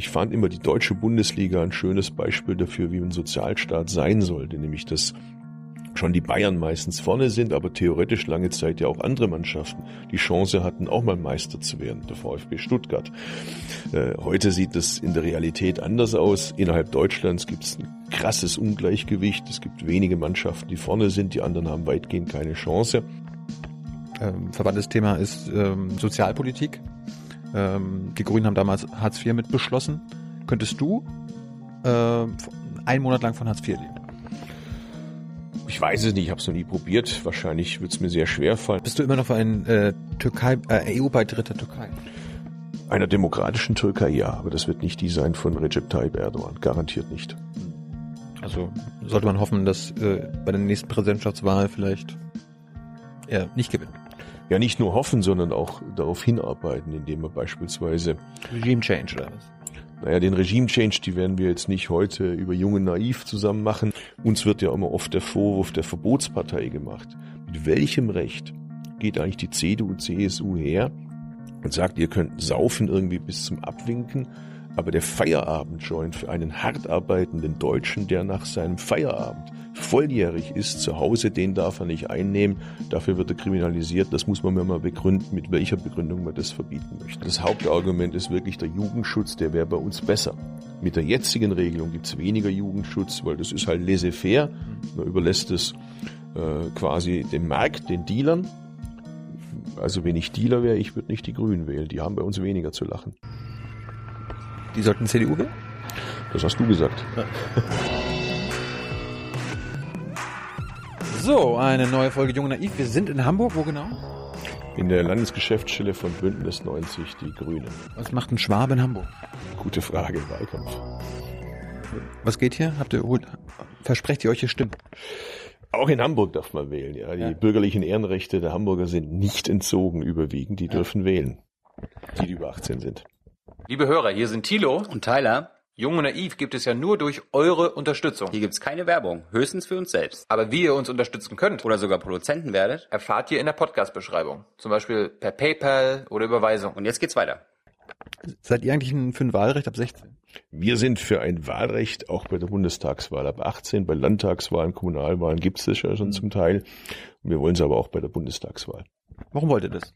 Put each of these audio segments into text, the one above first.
Ich fand immer die deutsche Bundesliga ein schönes Beispiel dafür, wie ein Sozialstaat sein sollte, nämlich dass schon die Bayern meistens vorne sind, aber theoretisch lange Zeit ja auch andere Mannschaften die Chance hatten, auch mal Meister zu werden, der VfB Stuttgart. Äh, heute sieht es in der Realität anders aus. Innerhalb Deutschlands gibt es ein krasses Ungleichgewicht. Es gibt wenige Mannschaften, die vorne sind, die anderen haben weitgehend keine Chance. Ähm, verwandtes Thema ist ähm, Sozialpolitik. Ähm, die Grünen haben damals Hartz IV mit beschlossen. Könntest du äh, einen Monat lang von Hartz IV leben? Ich weiß es nicht, ich habe es noch nie probiert. Wahrscheinlich wird es mir sehr schwer fallen. Bist du immer noch für einen äh, Türkei, äh, EU-Beitritt der Türkei? Einer demokratischen Türkei ja, aber das wird nicht die sein von Recep Tayyip Erdogan. Garantiert nicht. Also sollte man hoffen, dass äh, bei der nächsten Präsidentschaftswahl vielleicht er nicht gewinnt. Ja, nicht nur hoffen, sondern auch darauf hinarbeiten, indem man beispielsweise Regime Change oder was? Naja, den Regime-Change, die werden wir jetzt nicht heute über Junge Naiv zusammen machen. Uns wird ja immer oft der Vorwurf der Verbotspartei gemacht. Mit welchem Recht geht eigentlich die CDU, CSU her und sagt, ihr könnt saufen irgendwie bis zum Abwinken, aber der Feierabendjoint für einen hart arbeitenden Deutschen, der nach seinem Feierabend volljährig ist zu Hause, den darf er nicht einnehmen. Dafür wird er kriminalisiert. Das muss man mir mal begründen, mit welcher Begründung man das verbieten möchte. Das Hauptargument ist wirklich der Jugendschutz, der wäre bei uns besser. Mit der jetzigen Regelung gibt es weniger Jugendschutz, weil das ist halt laissez-faire. Man überlässt es äh, quasi dem Markt, den Dealern. Also wenn ich Dealer wäre, ich würde nicht die Grünen wählen. Die haben bei uns weniger zu lachen. Die sollten CDU wählen? Das hast du gesagt. Ja. So, eine neue Folge Junge Naiv. Wir sind in Hamburg, wo genau? In der Landesgeschäftsstelle von Bündnis 90, die Grünen. Was macht ein Schwabe in Hamburg? Gute Frage, Wahlkampf. Was geht hier? Habt ihr, versprecht ihr euch hier Stimmen? Auch in Hamburg darf man wählen, ja. Die ja. bürgerlichen Ehrenrechte der Hamburger sind nicht entzogen überwiegend. Die dürfen ja. wählen. Die, die über 18 sind. Liebe Hörer, hier sind Thilo und Tyler. Jung und Naiv gibt es ja nur durch eure Unterstützung. Hier gibt es keine Werbung, höchstens für uns selbst. Aber wie ihr uns unterstützen könnt oder sogar Produzenten werdet, erfahrt ihr in der Podcast-Beschreibung. Zum Beispiel per PayPal oder Überweisung. Und jetzt geht's weiter. Seid ihr eigentlich für ein Wahlrecht ab 16? Wir sind für ein Wahlrecht auch bei der Bundestagswahl ab 18. Bei Landtagswahlen, Kommunalwahlen gibt es das ja schon mhm. zum Teil. Wir wollen es aber auch bei der Bundestagswahl. Warum wollt ihr das?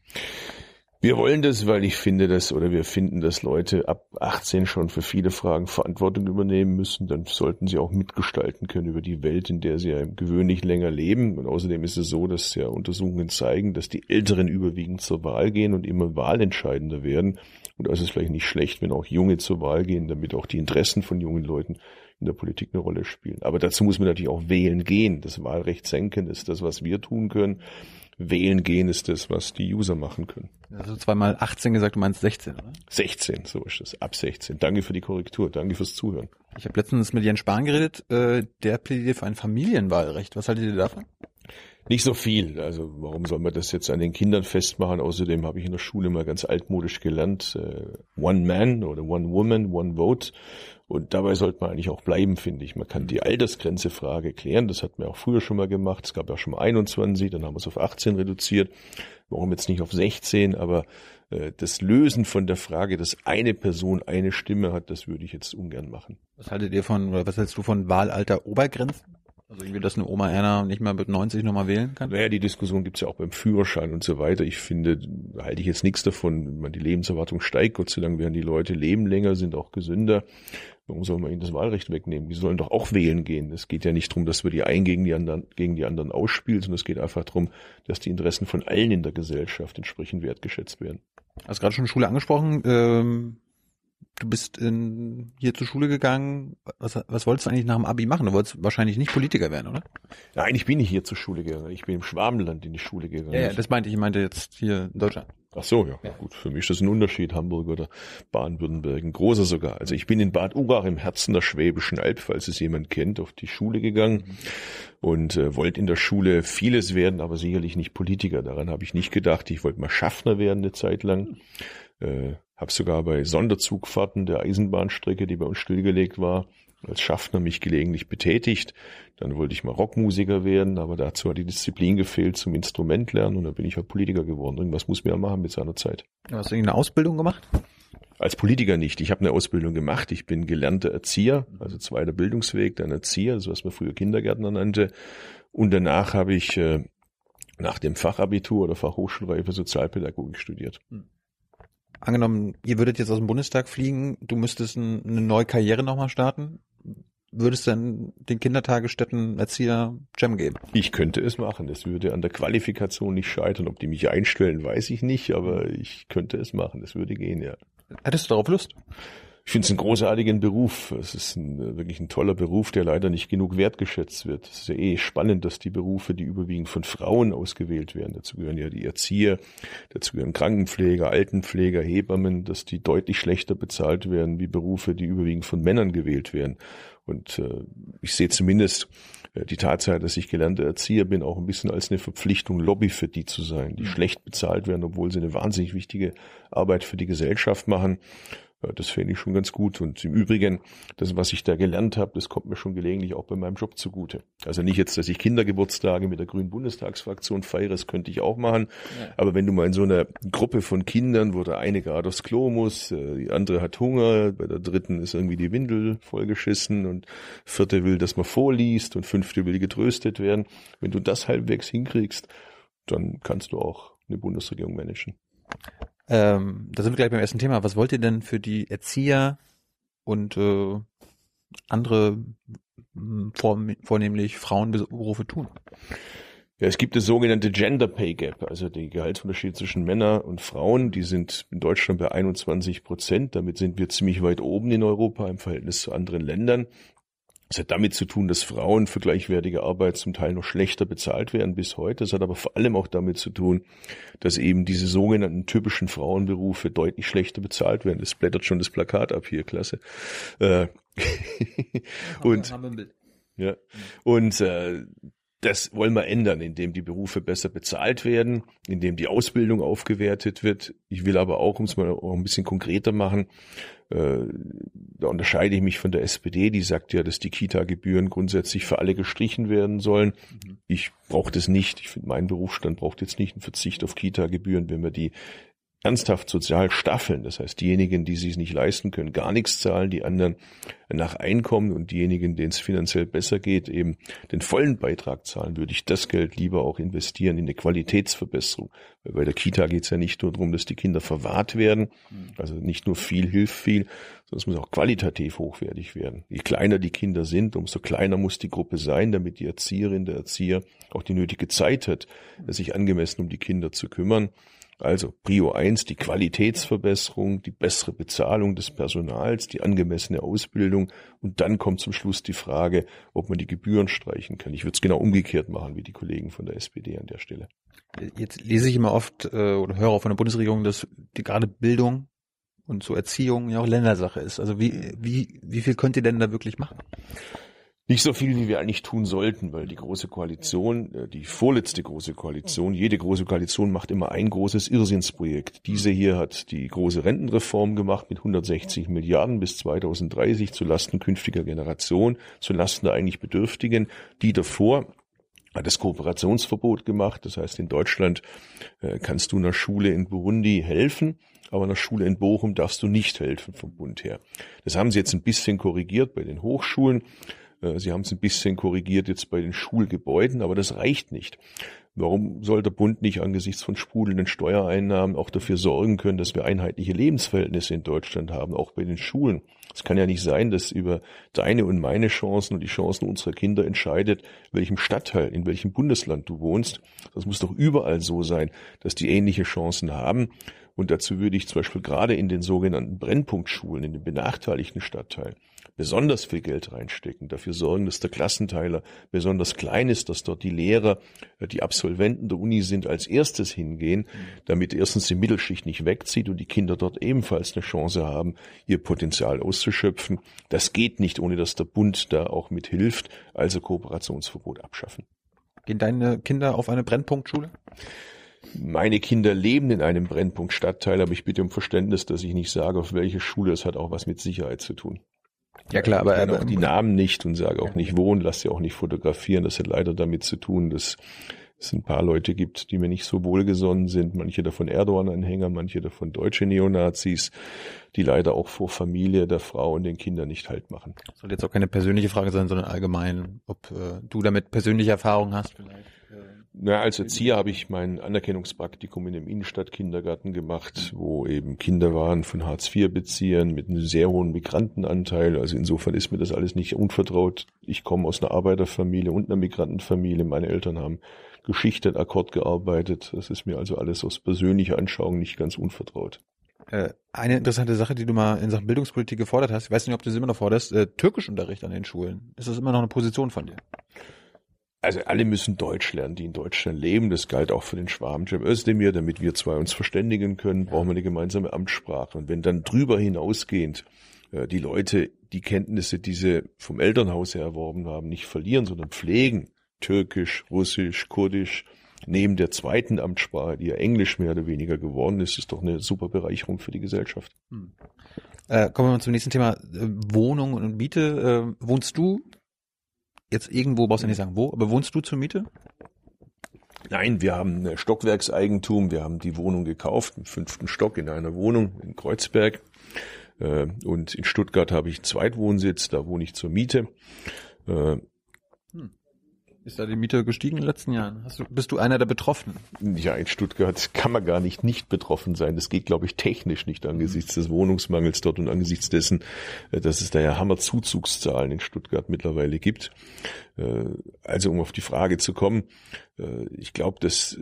Wir wollen das, weil ich finde, dass oder wir finden, dass Leute ab 18 schon für viele Fragen Verantwortung übernehmen müssen. Dann sollten sie auch mitgestalten können über die Welt, in der sie ja gewöhnlich länger leben. Und außerdem ist es so, dass ja Untersuchungen zeigen, dass die Älteren überwiegend zur Wahl gehen und immer wahlentscheidender werden. Und da ist vielleicht nicht schlecht, wenn auch Junge zur Wahl gehen, damit auch die Interessen von jungen Leuten in der Politik eine Rolle spielen. Aber dazu muss man natürlich auch wählen gehen. Das Wahlrecht senken ist das, was wir tun können wählen gehen ist das, was die User machen können. Also zweimal 18 gesagt, du meinst 16, oder? 16, so ist es. Ab 16. Danke für die Korrektur. Danke fürs Zuhören. Ich habe letztens mit Jens Spahn geredet. Äh, der plädiert für ein Familienwahlrecht. Was haltet ihr davon? Nicht so viel. Also warum soll man das jetzt an den Kindern festmachen? Außerdem habe ich in der Schule mal ganz altmodisch gelernt, äh, One Man oder One Woman, One Vote. Und dabei sollte man eigentlich auch bleiben, finde ich. Man kann die Altersgrenzefrage klären. Das hat man auch früher schon mal gemacht. Es gab ja schon mal 21, dann haben wir es auf 18 reduziert. Warum jetzt nicht auf 16? Aber äh, das Lösen von der Frage, dass eine Person eine Stimme hat, das würde ich jetzt ungern machen. Was haltet ihr von, oder was hältst du von Wahlalter Obergrenzen? Also irgendwie, dass eine Oma Erna nicht mal mit 90 nochmal wählen kann? Naja, die Diskussion gibt's ja auch beim Führerschein und so weiter. Ich finde, da halte ich jetzt nichts davon. Wenn man die Lebenserwartung steigt, Gott sei Dank werden die Leute leben länger, sind auch gesünder. Warum soll man ihnen das Wahlrecht wegnehmen? Die sollen doch auch wählen gehen. Es geht ja nicht darum, dass wir die einen gegen die anderen, gegen die anderen ausspielen, sondern es geht einfach darum, dass die Interessen von allen in der Gesellschaft entsprechend wertgeschätzt werden. Hast gerade schon Schule angesprochen. Ähm du bist in, hier zur Schule gegangen. Was, was wolltest du eigentlich nach dem Abi machen? Du wolltest wahrscheinlich nicht Politiker werden, oder? Ja, eigentlich bin ich hier zur Schule gegangen. Ich bin im Schwabenland in die Schule gegangen. Ja, ja das meinte ich. Ich meinte jetzt hier in Deutschland. Ach so, ja. ja. Gut, für mich ist das ein Unterschied, Hamburg oder Baden-Württemberg. Ein großer sogar. Also ich bin in Bad Urach im Herzen der Schwäbischen Alb, falls es jemand kennt, auf die Schule gegangen mhm. und äh, wollte in der Schule vieles werden, aber sicherlich nicht Politiker. Daran habe ich nicht gedacht. Ich wollte mal Schaffner werden eine Zeit lang. Äh, habe sogar bei Sonderzugfahrten der Eisenbahnstrecke, die bei uns stillgelegt war, als Schaffner mich gelegentlich betätigt. Dann wollte ich mal Rockmusiker werden, aber dazu hat die Disziplin gefehlt zum Instrument lernen und dann bin ich halt Politiker geworden. Irgendwas muss man ja machen mit seiner Zeit. Hast du eine Ausbildung gemacht? Als Politiker nicht. Ich habe eine Ausbildung gemacht. Ich bin gelernter Erzieher, also zweiter Bildungsweg, dann Erzieher, so was man früher Kindergärtner nannte. Und danach habe ich äh, nach dem Fachabitur oder Fachhochschulreife Sozialpädagogik studiert. Angenommen, ihr würdet jetzt aus dem Bundestag fliegen, du müsstest ein, eine neue Karriere nochmal starten. Würdest du dann den Kindertagesstätten Erzieher Jam geben? Ich könnte es machen. Es würde an der Qualifikation nicht scheitern. Ob die mich einstellen, weiß ich nicht, aber ich könnte es machen. Es würde gehen, ja. Hättest du darauf Lust? Ich finde es einen großartigen Beruf. Es ist ein, wirklich ein toller Beruf, der leider nicht genug wertgeschätzt wird. Es ist ja eh spannend, dass die Berufe, die überwiegend von Frauen ausgewählt werden, dazu gehören ja die Erzieher, dazu gehören Krankenpfleger, Altenpfleger, Hebammen, dass die deutlich schlechter bezahlt werden wie Berufe, die überwiegend von Männern gewählt werden. Und äh, ich sehe zumindest äh, die Tatsache, dass ich gelernter Erzieher bin, auch ein bisschen als eine Verpflichtung, Lobby für die zu sein, die mhm. schlecht bezahlt werden, obwohl sie eine wahnsinnig wichtige Arbeit für die Gesellschaft machen. Das fände ich schon ganz gut. Und im Übrigen, das, was ich da gelernt habe, das kommt mir schon gelegentlich auch bei meinem Job zugute. Also nicht jetzt, dass ich Kindergeburtstage mit der Grünen Bundestagsfraktion feiere, das könnte ich auch machen. Ja. Aber wenn du mal in so einer Gruppe von Kindern, wo der eine gerade aufs Klo muss, äh, die andere hat Hunger, bei der dritten ist irgendwie die Windel vollgeschissen und vierte will, dass man vorliest und fünfte will getröstet werden. Wenn du das halbwegs hinkriegst, dann kannst du auch eine Bundesregierung managen. Ähm, da sind wir gleich beim ersten Thema. Was wollt ihr denn für die Erzieher und äh, andere vor, vornehmlich Frauenberufe tun? Ja, es gibt das sogenannte Gender Pay Gap, also die Gehaltsunterschiede zwischen Männern und Frauen, die sind in Deutschland bei 21 Prozent. Damit sind wir ziemlich weit oben in Europa im Verhältnis zu anderen Ländern. Es hat damit zu tun, dass Frauen für gleichwertige Arbeit zum Teil noch schlechter bezahlt werden bis heute. Es hat aber vor allem auch damit zu tun, dass eben diese sogenannten typischen Frauenberufe deutlich schlechter bezahlt werden. Das blättert schon das Plakat ab hier, klasse. Äh, und ja, und äh, das wollen wir ändern, indem die Berufe besser bezahlt werden, indem die Ausbildung aufgewertet wird. Ich will aber auch, um es mal auch ein bisschen konkreter machen, äh, da unterscheide ich mich von der SPD, die sagt ja, dass die Kita-Gebühren grundsätzlich für alle gestrichen werden sollen. Mhm. Ich brauche das nicht. Ich finde, mein Berufsstand braucht jetzt nicht einen Verzicht auf Kita-Gebühren, wenn wir die ernsthaft sozial staffeln. Das heißt, diejenigen, die sich nicht leisten können, gar nichts zahlen, die anderen nach Einkommen und diejenigen, denen es finanziell besser geht, eben den vollen Beitrag zahlen, würde ich das Geld lieber auch investieren in eine Qualitätsverbesserung. Weil bei der Kita geht es ja nicht nur darum, dass die Kinder verwahrt werden, hm. also nicht nur viel hilft viel, sondern es muss auch qualitativ hochwertig werden. Je kleiner die Kinder sind, umso kleiner muss die Gruppe sein, damit die Erzieherin, der Erzieher auch die nötige Zeit hat, sich angemessen um die Kinder zu kümmern. Also Prio 1, die Qualitätsverbesserung, die bessere Bezahlung des Personals, die angemessene Ausbildung und dann kommt zum Schluss die Frage, ob man die Gebühren streichen kann. Ich würde es genau umgekehrt machen wie die Kollegen von der SPD an der Stelle. Jetzt lese ich immer oft äh, oder höre auch von der Bundesregierung, dass die gerade Bildung und so Erziehung ja auch Ländersache ist. Also wie, wie, wie viel könnt ihr denn da wirklich machen? Nicht so viel, wie wir eigentlich tun sollten, weil die große Koalition, äh, die vorletzte große Koalition, jede große Koalition macht immer ein großes Irrsinnsprojekt. Diese hier hat die große Rentenreform gemacht mit 160 Milliarden bis 2030 zu Lasten künftiger Generation, zu Lasten der eigentlich Bedürftigen. Die davor hat das Kooperationsverbot gemacht. Das heißt, in Deutschland äh, kannst du einer Schule in Burundi helfen, aber einer Schule in Bochum darfst du nicht helfen vom Bund her. Das haben sie jetzt ein bisschen korrigiert bei den Hochschulen. Äh, sie haben es ein bisschen korrigiert jetzt bei den Schulgebäuden, aber das reicht nicht. Warum soll der Bund nicht angesichts von sprudelnden Steuereinnahmen auch dafür sorgen können, dass wir einheitliche Lebensverhältnisse in Deutschland haben, auch bei den Schulen? Es kann ja nicht sein, dass über deine und meine Chancen und die Chancen unserer Kinder entscheidet, welchem Stadtteil, in welchem Bundesland du wohnst. Das muss doch überall so sein, dass die ähnliche Chancen haben. Und dazu würde ich zum Beispiel gerade in den sogenannten Brennpunktschulen, in den benachteiligten Stadtteilen, besonders viel Geld reinstecken, dafür sorgen, dass der Klassenteiler besonders klein ist, dass dort die Lehrer, äh, die Absolventen der Uni sind, als erstes hingehen, damit erstens die Mittelschicht nicht wegzieht und die Kinder dort ebenfalls eine Chance haben, ihr Potenzial auszuschöpfen. Das geht nicht, ohne dass der Bund da auch mithilft, also Kooperationsverbot abschaffen. Gehen deine Kinder auf eine Brennpunktschule? Meine Kinder leben in einem Brennpunktstadtteil, aber ich bitte um Verständnis, dass ich nicht sage, auf welche Schule. Es hat auch was mit Sicherheit zu tun. Ja klar, aber ich auch die Namen nicht und sage auch nicht wo und lasse sie auch nicht fotografieren. Das hat leider damit zu tun, dass es ein paar Leute gibt, die mir nicht so wohlgesonnen sind, manche davon Erdogan-Anhänger, manche davon deutsche Neonazis, die leider auch vor Familie der Frau und den Kindern nicht halt machen. Soll jetzt auch keine persönliche Frage sein, sondern allgemein, ob äh, du damit persönliche Erfahrungen hast vielleicht. Na, als Erzieher habe ich mein Anerkennungspraktikum in einem Innenstadtkindergarten gemacht, wo eben Kinder waren von Hartz-IV-Beziehern mit einem sehr hohen Migrantenanteil. Also insofern ist mir das alles nicht unvertraut. Ich komme aus einer Arbeiterfamilie und einer Migrantenfamilie. Meine Eltern haben Geschichte und Akkord gearbeitet. Das ist mir also alles aus persönlicher Anschauung nicht ganz unvertraut. Äh, eine interessante Sache, die du mal in Sachen Bildungspolitik gefordert hast, ich weiß nicht, ob du es immer noch forderst, äh, Türkischunterricht an den Schulen. Ist das immer noch eine Position von dir? Also alle müssen Deutsch lernen, die in Deutschland leben. Das galt auch für den Schwaben Cem Özdemir. Damit wir zwei uns verständigen können, brauchen wir eine gemeinsame Amtssprache. Und wenn dann drüber hinausgehend äh, die Leute die Kenntnisse, die sie vom Elternhaus her erworben haben, nicht verlieren, sondern pflegen, Türkisch, Russisch, Kurdisch, neben der zweiten Amtssprache, die ja Englisch mehr oder weniger geworden ist, ist doch eine super Bereicherung für die Gesellschaft. Hm. Äh, kommen wir mal zum nächsten Thema. Äh, Wohnung und Miete. Äh, wohnst du jetzt irgendwo, brauchst du nicht sagen wo, aber wohnst du zur Miete? Nein, wir haben Stockwerkseigentum. Wir haben die Wohnung gekauft, im fünften Stock in einer Wohnung in Kreuzberg. Äh, und in Stuttgart habe ich einen Zweitwohnsitz, da wohne ich zur Miete. Ist da die Miete gestiegen in den letzten Jahren? Du, bist du einer der Betroffenen? Ja, in Stuttgart kann man gar nicht nicht betroffen sein. Das geht, glaube ich, technisch nicht angesichts des Wohnungsmangels dort und angesichts dessen, äh, dass es da ja Hammerzuzugszahlen in Stuttgart mittlerweile gibt. Äh, also um auf die Frage zu kommen, äh, ich glaube, dass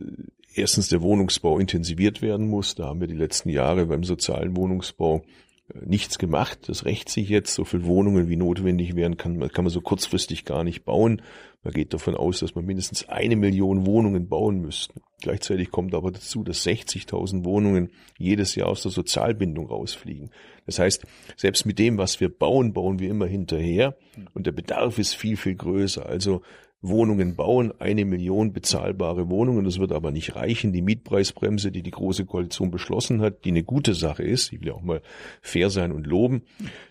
erstens der Wohnungsbau intensiviert werden muss. Da haben wir die letzten Jahre beim sozialen Wohnungsbau nichts gemacht. Das rächt sich jetzt. So viel Wohnungen wie notwendig wären, kann, kann man so kurzfristig gar nicht bauen. Man geht davon aus, dass man mindestens eine Million Wohnungen bauen müsste. Gleichzeitig kommt aber dazu, dass 60.000 Wohnungen jedes Jahr aus der Sozialbindung rausfliegen. Das heißt, selbst mit dem, was wir bauen, bauen wir immer hinterher und der Bedarf ist viel, viel größer. Also Wohnungen bauen, eine Million bezahlbare Wohnungen. Das wird aber nicht reichen. Die Mietpreisbremse, die die Große Koalition beschlossen hat, die eine gute Sache ist, ich will auch mal fair sein und loben,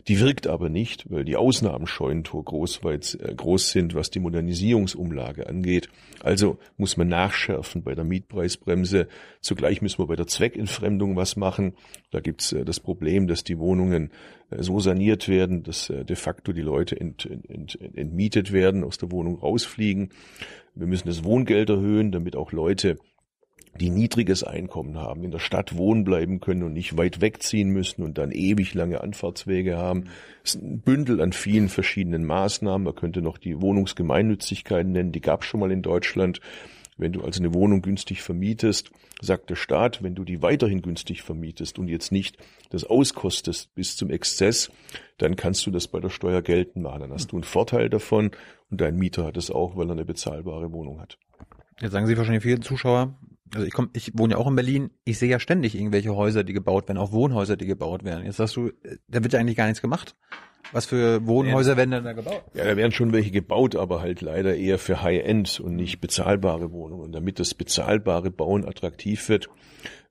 die wirkt aber nicht, weil die Ausnahmen Scheunentor groß, weit, äh, groß sind, was die Modernisierungsumlage angeht. Also muss man nachschärfen bei der Mietpreisbremse. Zugleich müssen wir bei der Zweckentfremdung was machen. Da gibt's äh, das Problem, dass die Wohnungen äh, so saniert werden, dass äh, de facto die Leute ent, ent, entmietet werden, aus der Wohnung rausfliegen. Wir müssen das Wohngeld erhöhen, damit auch Leute, die niedriges Einkommen haben, in der Stadt wohnen bleiben können und nicht weit wegziehen müssen und dann ewig lange Anfahrtswege haben. Es ist ein Bündel an vielen verschiedenen Maßnahmen. Man könnte noch die Wohnungsgemeinnützigkeiten nennen, die gab es schon mal in Deutschland. Wenn du also eine Wohnung günstig vermietest, sagt der Staat, wenn du die weiterhin günstig vermietest und jetzt nicht das auskostest bis zum Exzess, dann kannst du das bei der Steuer geltend machen. Dann hast du einen Vorteil davon und dein Mieter hat es auch, weil er eine bezahlbare Wohnung hat. Jetzt sagen Sie wahrscheinlich viele Zuschauer, also ich komm, ich wohne ja auch in Berlin, ich sehe ja ständig irgendwelche Häuser, die gebaut werden, auch Wohnhäuser, die gebaut werden. Jetzt sagst du, da wird ja eigentlich gar nichts gemacht. Was für Wohnhäuser werden denn da gebaut? Ja, da werden schon welche gebaut, aber halt leider eher für High-End und nicht bezahlbare Wohnungen. Und damit das bezahlbare Bauen attraktiv wird,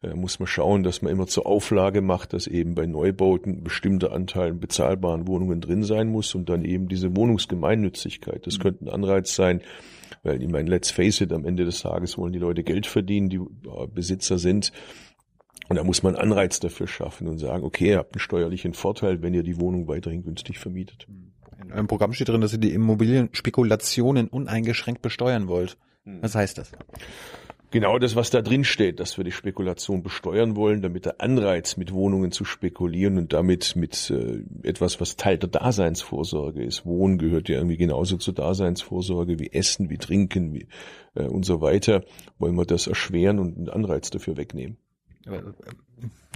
äh, muss man schauen, dass man immer zur Auflage macht, dass eben bei Neubauten bestimmter Anteil bezahlbaren Wohnungen drin sein muss und dann eben diese Wohnungsgemeinnützigkeit. Das mhm. könnte ein Anreiz sein, weil ich meine, let's face it, am Ende des Tages wollen die Leute Geld verdienen, die äh, Besitzer sind und da muss man Anreiz dafür schaffen und sagen, okay, ihr habt einen steuerlichen Vorteil, wenn ihr die Wohnung weiterhin günstig vermietet. In eurem Programm steht drin, dass ihr die Immobilienspekulationen uneingeschränkt besteuern wollt. Hm. Was heißt das? Genau das, was da drin steht, dass wir die Spekulation besteuern wollen, damit der Anreiz mit Wohnungen zu spekulieren und damit mit äh, etwas, was Teil der Daseinsvorsorge ist. Wohnen gehört ja irgendwie genauso zur Daseinsvorsorge wie Essen, wie Trinken, wie äh, und so weiter. Wollen wir das erschweren und einen Anreiz dafür wegnehmen. Äh,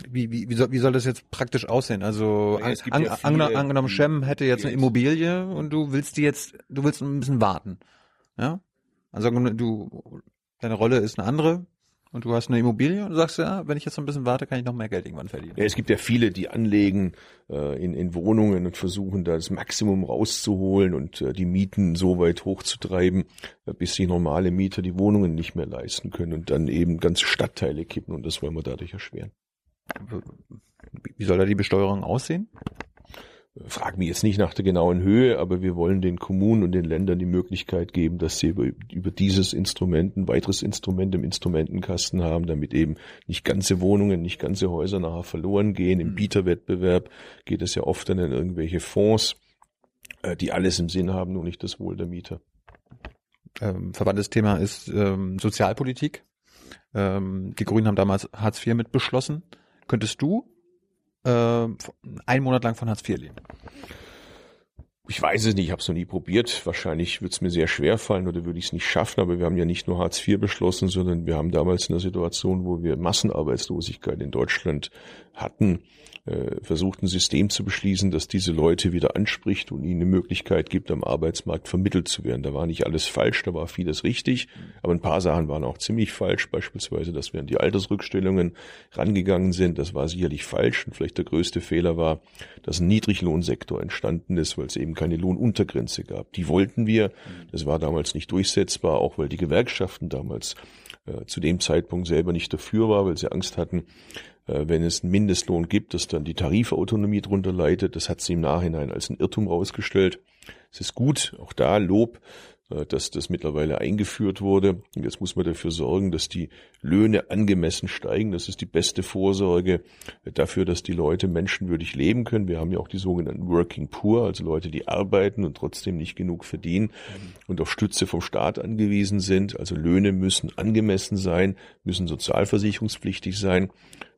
wie, wie, wie, soll, wie soll das jetzt praktisch aussehen? Also an, an, ja angenommen, angenommen, Shem hätte jetzt eine Immobilie und du willst die jetzt, du willst ein bisschen warten. Ja? Also du, deine Rolle ist eine andere, und du hast eine Immobilie und du sagst, ja, wenn ich jetzt ein bisschen warte, kann ich noch mehr Geld irgendwann verdienen. Ja, es gibt ja viele, die anlegen äh, in, in Wohnungen und versuchen da das Maximum rauszuholen und äh, die Mieten so weit hochzutreiben, äh, bis sich normale Mieter die Wohnungen nicht mehr leisten können und dann eben ganze Stadtteile kippen und das wollen wir dadurch erschweren. Wie soll da die Besteuerung aussehen? Frag mich jetzt nicht nach der genauen Höhe, aber wir wollen den Kommunen und den Ländern die Möglichkeit geben, dass sie über, über dieses Instrument ein weiteres Instrument im Instrumentenkasten haben, damit eben nicht ganze Wohnungen, nicht ganze Häuser nachher verloren gehen. Im mhm. Bieterwettbewerb geht es ja oft dann in irgendwelche Fonds, äh, die alles im Sinn haben, nur nicht das Wohl der Mieter. Ähm, verwandtes Thema ist ähm, Sozialpolitik. Ähm, die Grünen haben damals Hartz IV mit beschlossen. Könntest du äh, einen Monat lang von Hartz IV leben? Ich weiß es nicht, ich habe es noch nie probiert. Wahrscheinlich wird es mir sehr schwer fallen oder würde ich es nicht schaffen. Aber wir haben ja nicht nur Hartz IV beschlossen, sondern wir haben damals in einer Situation, wo wir Massenarbeitslosigkeit in Deutschland hatten, äh, versucht, ein System zu beschließen, das diese Leute wieder anspricht und ihnen eine Möglichkeit gibt, am Arbeitsmarkt vermittelt zu werden. Da war nicht alles falsch, da war vieles richtig, aber ein paar Sachen waren auch ziemlich falsch, beispielsweise, dass wir an die Altersrückstellungen rangegangen sind. Das war sicherlich falsch und vielleicht der größte Fehler war, dass ein Niedriglohnsektor entstanden ist, weil es eben keine Lohnuntergrenze gab. Die wollten wir, das war damals nicht durchsetzbar, auch weil die Gewerkschaften damals äh, zu dem Zeitpunkt selber nicht dafür war, weil sie Angst hatten, wenn es einen Mindestlohn gibt, dass dann die Tarifautonomie drunter leidet. Das hat sie im Nachhinein als ein Irrtum rausgestellt. Es ist gut, auch da Lob, äh, dass das mittlerweile eingeführt wurde. Und jetzt muss man dafür sorgen, dass die Löhne angemessen steigen. Das ist die beste Vorsorge dafür, dass die Leute menschenwürdig leben können. Wir haben ja auch die sogenannten Working Poor, also Leute, die arbeiten und trotzdem nicht genug verdienen und auf Stütze vom Staat angewiesen sind. Also Löhne müssen angemessen sein, müssen sozialversicherungspflichtig sein.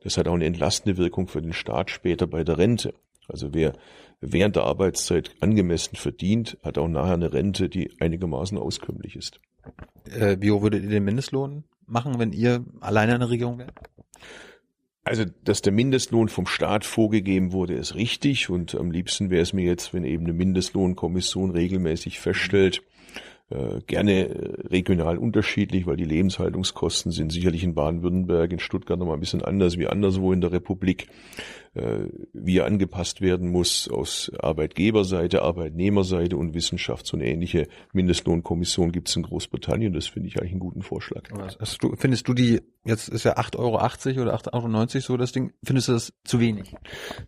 Das hat auch eine entlastende Wirkung für den Staat später bei der Rente. Also wer während der Arbeitszeit angemessen verdient, hat auch nachher eine Rente, die einigermaßen auskömmlich ist. Äh, wie hoch würdet ihr den Mindestlohn machen, wenn ihr alleine eine Regierung wärt? Also, dass der Mindestlohn vom Staat vorgegeben wurde, ist richtig und am liebsten wäre es mir jetzt, wenn eben eine Mindestlohnkommission regelmäßig feststellt, äh, gerne äh, regional unterschiedlich, weil die Lebenshaltungskosten sind sicherlich in Baden-Württemberg, in Stuttgart nochmal ein bisschen anders wie anderswo in der Republik äh, wie er angepasst werden muss aus Arbeitgeberseite, Arbeitnehmerseite und Wissenschaft. So eine ähnliche Mindestlohnkommission gibt es in Großbritannien. Das finde ich eigentlich einen guten Vorschlag. Du, findest du die, jetzt ist ja 8,80 Euro oder 8,90 Euro so das Ding, findest du das zu wenig?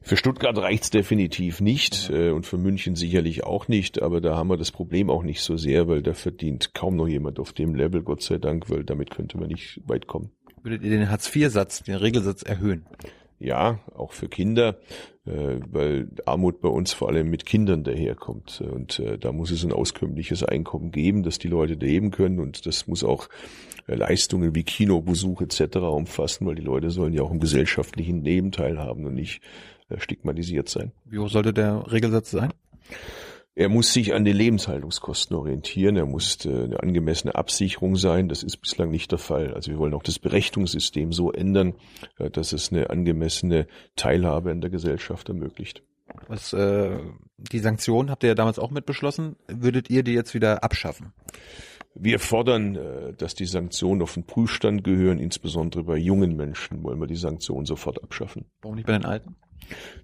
Für Stuttgart reicht's definitiv nicht ja. Äh, und für München sicherlich auch nicht, aber da haben wir das Problem auch nicht so sehr, weil da verdient kaum noch jemand auf dem Level, Gott sei Dank, weil damit könnte man nicht weit kommen. Würdet ihr den Hartz-IV-Satz, den Regelsatz erhöhen? ja, auch für Kinder, äh, weil Armut bei uns vor allem mit Kindern daherkommt. Und äh, da muss es ein auskömmliches Einkommen geben, dass die Leute leben können. Und das muss auch äh, Leistungen wie Kinobesuch etc. umfassen, weil die Leute sollen ja auch im gesellschaftlichen Leben teilhaben und nicht äh, stigmatisiert sein. Wie hoch sollte der Regelsatz sein? Er muss sich an den Lebenshaltungskosten orientieren. Er muss äh, eine angemessene Absicherung sein. Das ist bislang nicht der Fall. Also wir wollen auch das Berechnungssystem so ändern, äh, dass es eine angemessene Teilhabe in der Gesellschaft ermöglicht. Was äh, die Sanktionen habt ihr ja damals auch mit beschlossen. Würdet ihr die jetzt wieder abschaffen? Wir fordern, äh, dass die Sanktionen auf den Prüfstand gehören. Insbesondere bei jungen Menschen wollen wir die Sanktionen sofort abschaffen. Warum nicht bei den Alten?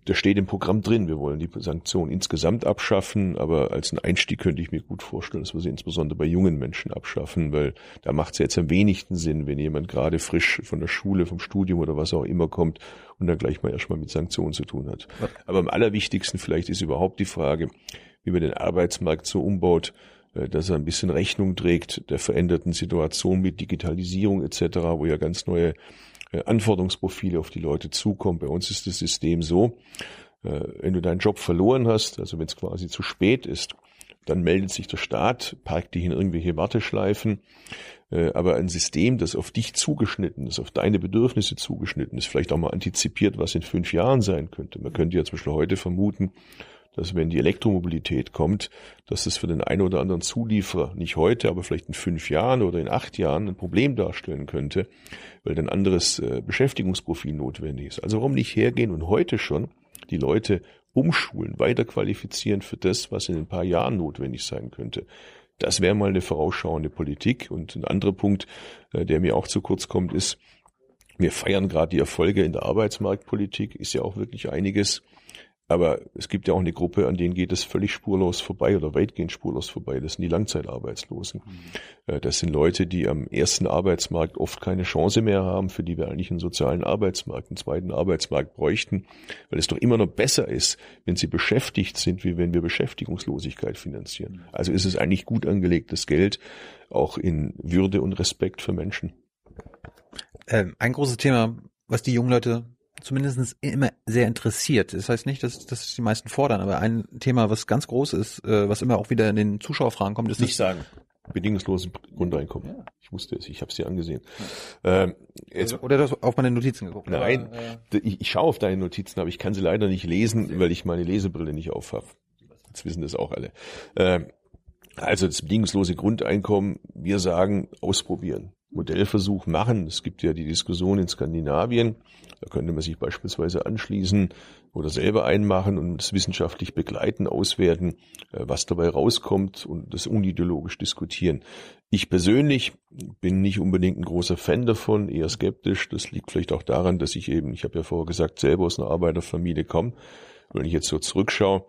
Das steht im Programm drin. Wir wollen die Sanktionen insgesamt abschaffen, aber als einen Einstieg könnte ich mir gut vorstellen, dass wir sie insbesondere bei jungen Menschen abschaffen, weil da macht es jetzt am wenigsten Sinn, wenn jemand gerade frisch von der Schule, vom Studium oder was auch immer kommt und dann gleich mal erstmal mit Sanktionen zu tun hat. Aber am allerwichtigsten vielleicht ist überhaupt die Frage, wie man den Arbeitsmarkt so umbaut, äh, dass er ein bisschen Rechnung trägt der veränderten Situation mit Digitalisierung etc., wo ja ganz neue Anforderungsprofile auf die Leute zukommen. Bei uns ist das System so, äh, wenn du deinen Job verloren hast, also wenn es quasi zu spät ist, dann meldet sich der Staat, parkt dich in irgendwelche Warteschleifen. Äh, aber ein System, das auf dich zugeschnitten ist, auf deine Bedürfnisse zugeschnitten ist, vielleicht auch mal antizipiert, was in fünf Jahren sein könnte. Man könnte ja zum Beispiel heute vermuten, dass wenn die Elektromobilität kommt, dass das für den einen oder anderen Zulieferer nicht heute, aber vielleicht in fünf Jahren oder in acht Jahren ein Problem darstellen könnte, weil ein anderes äh, Beschäftigungsprofil notwendig ist. Also warum nicht hergehen und heute schon die Leute umschulen, weiterqualifizieren für das, was in ein paar Jahren notwendig sein könnte. Das wäre mal eine vorausschauende Politik. Und ein anderer Punkt, äh, der mir auch zu kurz kommt, ist, wir feiern gerade die Erfolge in der Arbeitsmarktpolitik, ist ja auch wirklich einiges Aber es gibt ja auch eine Gruppe, an denen geht es völlig spurlos vorbei oder weitgehend spurlos vorbei. Das sind die Langzeitarbeitslosen. Mhm. Das sind Leute, die am ersten Arbeitsmarkt oft keine Chance mehr haben, für die wir eigentlich einen sozialen Arbeitsmarkt, einen zweiten Arbeitsmarkt bräuchten, weil es doch immer noch besser ist, wenn sie beschäftigt sind, wie wenn wir Beschäftigungslosigkeit finanzieren. Mhm. Also ist es eigentlich gut angelegtes Geld, auch in Würde und Respekt für Menschen. Ähm, ein großes Thema, was die jungen Leute zumindest immer sehr interessiert. Das heißt nicht, dass, dass die meisten fordern, aber ein Thema, was ganz groß ist, äh, was immer auch wieder in den Zuschauerfragen kommt, ist nicht sagen. Bedingungsloses Grundeinkommen. Ja. Ich wusste es, ich habe es dir angesehen. Ähm, jetzt, Oder du hast auf meine Notizen geguckt. Nein, äh, ich, ich schaue auf deine Notizen, aber ich kann sie leider nicht lesen, weil ich meine Lesebrille nicht aufhab. Jetzt wissen das auch alle. Ähm, also das bedingungslose Grundeinkommen, wir sagen, ausprobieren. Modellversuch machen. Es gibt ja die Diskussion in Skandinavien. Da könnte man sich beispielsweise anschließen oder selber einmachen und es wissenschaftlich begleiten, auswerten, äh, was dabei rauskommt und das unideologisch diskutieren. Ich persönlich bin nicht unbedingt ein großer Fan davon, eher skeptisch. Das liegt vielleicht auch daran, dass ich eben, ich habe ja vorher gesagt, selber aus einer Arbeiterfamilie komme. Wenn ich jetzt so zurückschaue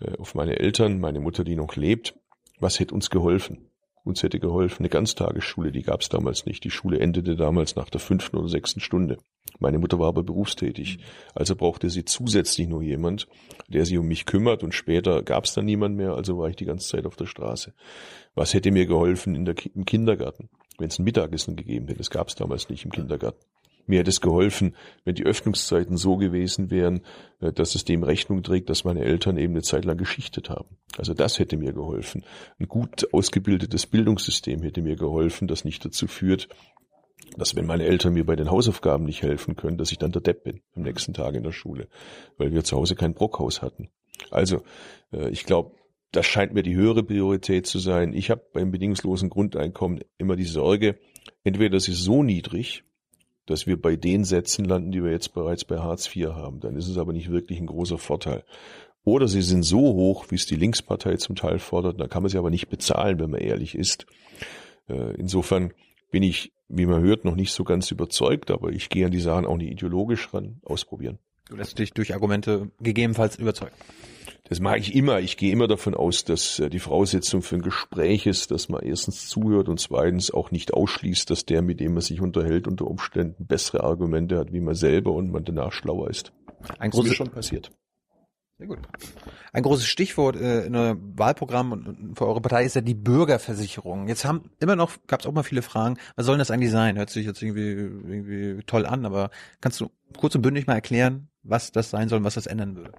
äh, auf meine Eltern, meine Mutter, die noch lebt, was hätte uns geholfen? Uns hätte geholfen eine Ganztagesschule, die gab es damals nicht. Die Schule endete damals nach der fünften oder sechsten Stunde. Meine Mutter war aber berufstätig, also brauchte sie zusätzlich nur jemand, der sich um mich kümmert und später gab es dann niemand mehr, also war ich die ganze Zeit auf der Straße. Was hätte mir geholfen in der, im Kindergarten, wenn es ein Mittagessen gegeben hätte? Das gab es damals nicht im Kindergarten. Mir hätte es geholfen, wenn die Öffnungszeiten so gewesen wären, äh, dass es dem Rechnung trägt, dass meine Eltern eben eine Zeit lang geschichtet haben. Also das hätte mir geholfen. Ein gut ausgebildetes Bildungssystem hätte mir geholfen, das nicht dazu führt, dass wenn meine Eltern mir bei den Hausaufgaben nicht helfen können, dass ich dann der Depp bin am nächsten Tag in der Schule, weil wir zu Hause kein Brockhaus hatten. Also äh, ich glaube, das scheint mir die höhere Priorität zu sein. Ich habe beim bedingungslosen Grundeinkommen immer die Sorge, entweder das ist so niedrig, dass wir bei den Sätzen landen, die wir jetzt bereits bei Hartz IV haben. Dann ist es aber nicht wirklich ein großer Vorteil. Oder sie sind so hoch, wie es die Linkspartei zum Teil fordert, da kann man sie aber nicht bezahlen, wenn man ehrlich ist. Äh, insofern bin ich, wie man hört, noch nicht so ganz überzeugt, aber ich gehe an die Sachen auch nicht ideologisch ran, ausprobieren. Du lässt dich durch Argumente gegebenenfalls überzeugen. Das mache ich immer. Ich gehe immer davon aus, dass äh, die Voraussetzung für ein Gespräch ist, dass man erstens zuhört und zweitens auch nicht ausschließt, dass der, mit dem man sich unterhält, unter Umständen bessere Argumente hat, wie man selber und man danach schlauer ist. Ein großes schon passiert. Sehr gut. Ein großes Stichwort äh, in eurem Wahlprogramm und für eure Partei ist ja die Bürgerversicherung. Jetzt haben immer noch, gab es auch mal viele Fragen, was soll das eigentlich sein? Hört sich jetzt irgendwie, irgendwie toll an, aber kannst du kurz und bündig mal erklären, was das sein soll und was das ändern würde?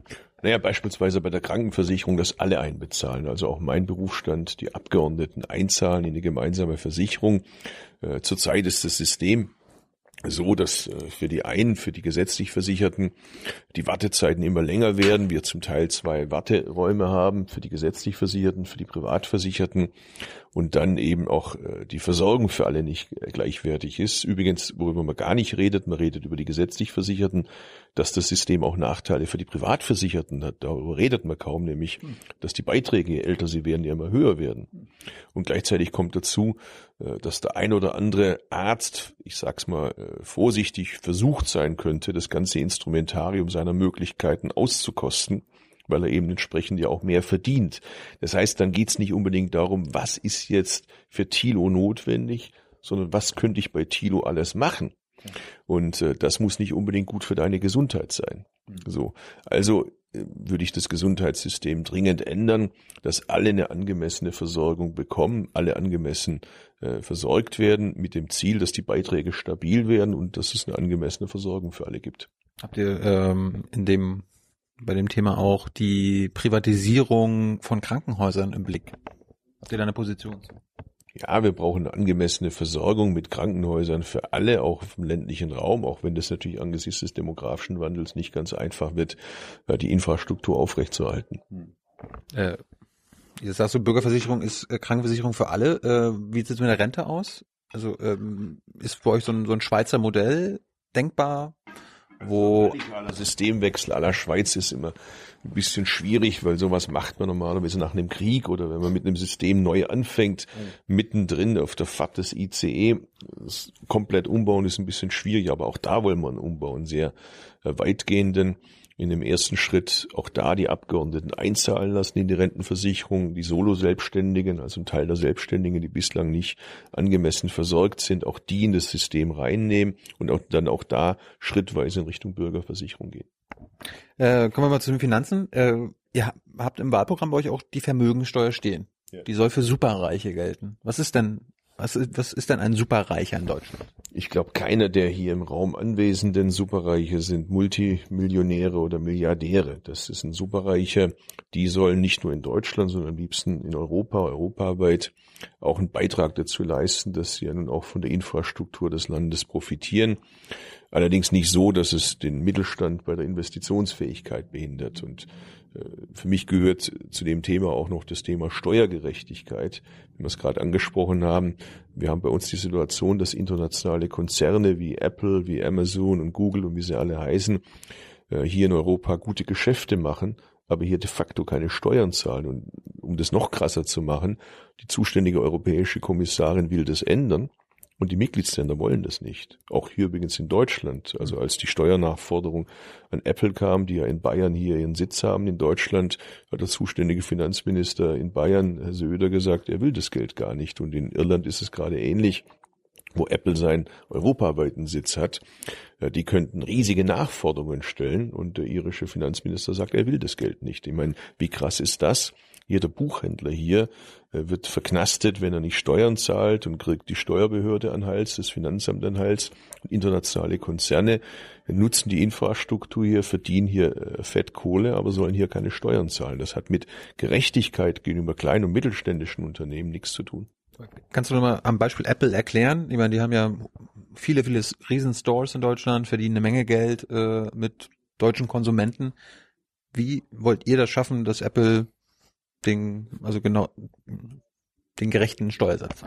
Naja, beispielsweise bei der Krankenversicherung, dass alle einbezahlen, also auch mein Berufsstand, die Abgeordneten einzahlen in die gemeinsame Versicherung. Äh, zurzeit ist das System so, dass äh, für die einen, für die gesetzlich Versicherten, die Wartezeiten immer länger werden. Wir zum Teil zwei Warteräume haben für die gesetzlich Versicherten, für die Privatversicherten und dann eben auch äh, die Versorgung für alle nicht gleichwertig ist. Übrigens, worüber man gar nicht redet, man redet über die gesetzlich Versicherten, dass das System auch Nachteile für die Privatversicherten hat. Darüber redet man kaum, nämlich, dass die Beiträge, je älter sie werden, ja immer höher werden. Und gleichzeitig kommt dazu, äh, dass der ein oder andere Arzt, ich sag's mal äh, vorsichtig, versucht sein könnte, das ganze Instrumentarium seiner Möglichkeiten auszukosten weil er eben entsprechend ja auch mehr verdient. Das heißt, dann geht's nicht unbedingt darum, was ist jetzt für Thilo notwendig, sondern was könnte ich bei Thilo alles machen. Und äh, das muss nicht unbedingt gut für deine Gesundheit sein. So, also äh, würde ich das Gesundheitssystem dringend ändern, dass alle eine angemessene Versorgung bekommen, alle angemessen äh, versorgt werden, mit dem Ziel, dass die Beiträge stabil werden und dass es eine angemessene Versorgung für alle gibt. Habt ihr ähm, in dem bei dem Thema auch die Privatisierung von Krankenhäusern im Blick? Habt ihr da eine Position zu? Ja, wir brauchen eine angemessene Versorgung mit Krankenhäusern für alle, auch im ländlichen Raum, auch wenn das natürlich angesichts des demografischen Wandels nicht ganz einfach wird, äh, die Infrastruktur aufrechtzuerhalten. Hm. Äh, jetzt sagst du, Bürgerversicherung ist äh, Krankenversicherung für alle. Äh, wie sieht es mit der Rente aus? Also ähm, ist für euch so ein, so ein Schweizer Modell denkbar? Wo Systemwechsel aller Schweiz ist immer ein bisschen schwierig, weil sowas macht man normalerweise nach einem Krieg oder wenn man mit einem System neu anfängt, mittendrin auf der Fahrt des ICE. Das komplett umbauen ist ein bisschen schwierig, aber auch da wollen wir einen Umbau, einen sehr äh, weitgehenden. In dem ersten Schritt auch da die Abgeordneten einzahlen lassen in die Rentenversicherung, die Solo-Selbstständigen, also ein Teil der Selbstständigen, die bislang nicht angemessen versorgt sind, auch die in das System reinnehmen und auch dann auch da schrittweise in Richtung Bürgerversicherung gehen. Äh, kommen wir mal zu den Finanzen. Äh, ihr habt im Wahlprogramm bei euch auch die Vermögensteuer stehen. Ja. Die soll für Superreiche gelten. Was ist denn was ist, was ist denn ein Superreicher in Deutschland? Ich glaube, keiner der hier im Raum anwesenden Superreiche sind Multimillionäre oder Milliardäre. Das ist ein Superreicher. Die sollen nicht nur in Deutschland, sondern am liebsten in Europa, europaweit auch einen Beitrag dazu leisten, dass sie ja nun auch von der Infrastruktur des Landes profitieren. Allerdings nicht so, dass es den Mittelstand bei der Investitionsfähigkeit behindert. Und für mich gehört zu dem Thema auch noch das Thema Steuergerechtigkeit, wie wir es gerade angesprochen haben. Wir haben bei uns die Situation, dass internationale Konzerne wie Apple, wie Amazon und Google und wie sie alle heißen, äh, hier in Europa gute Geschäfte machen, aber hier de facto keine Steuern zahlen. Und um das noch krasser zu machen, die zuständige europäische Kommissarin will das ändern. Und die Mitgliedsländer wollen das nicht. Auch hier übrigens in Deutschland. Also als die Steuernachforderung an Apple kam, die ja in Bayern hier ihren Sitz haben in Deutschland, hat der zuständige Finanzminister in Bayern, Herr Söder, gesagt, er will das Geld gar nicht. Und in Irland ist es gerade ähnlich wo Apple seinen europaweiten Sitz hat, die könnten riesige Nachforderungen stellen und der irische Finanzminister sagt, er will das Geld nicht. Ich meine, wie krass ist das? Jeder Buchhändler hier äh, wird verknastet, wenn er nicht Steuern zahlt und kriegt die Steuerbehörde an Hals, das Finanzamt an Hals. internationale Konzerne nutzen die Infrastruktur hier, verdienen hier äh, Fettkohle, aber sollen hier keine Steuern zahlen. Das hat mit Gerechtigkeit gegenüber kleinen und mittelständischen Unternehmen nichts zu tun. Kannst du nochmal am Beispiel Apple erklären? Ich meine, die haben ja viele, viele Riesenstores in Deutschland, verdienen eine Menge Geld äh, mit deutschen Konsumenten. Wie wollt ihr das schaffen, dass Apple den, also genau, den gerechten Steuersatz?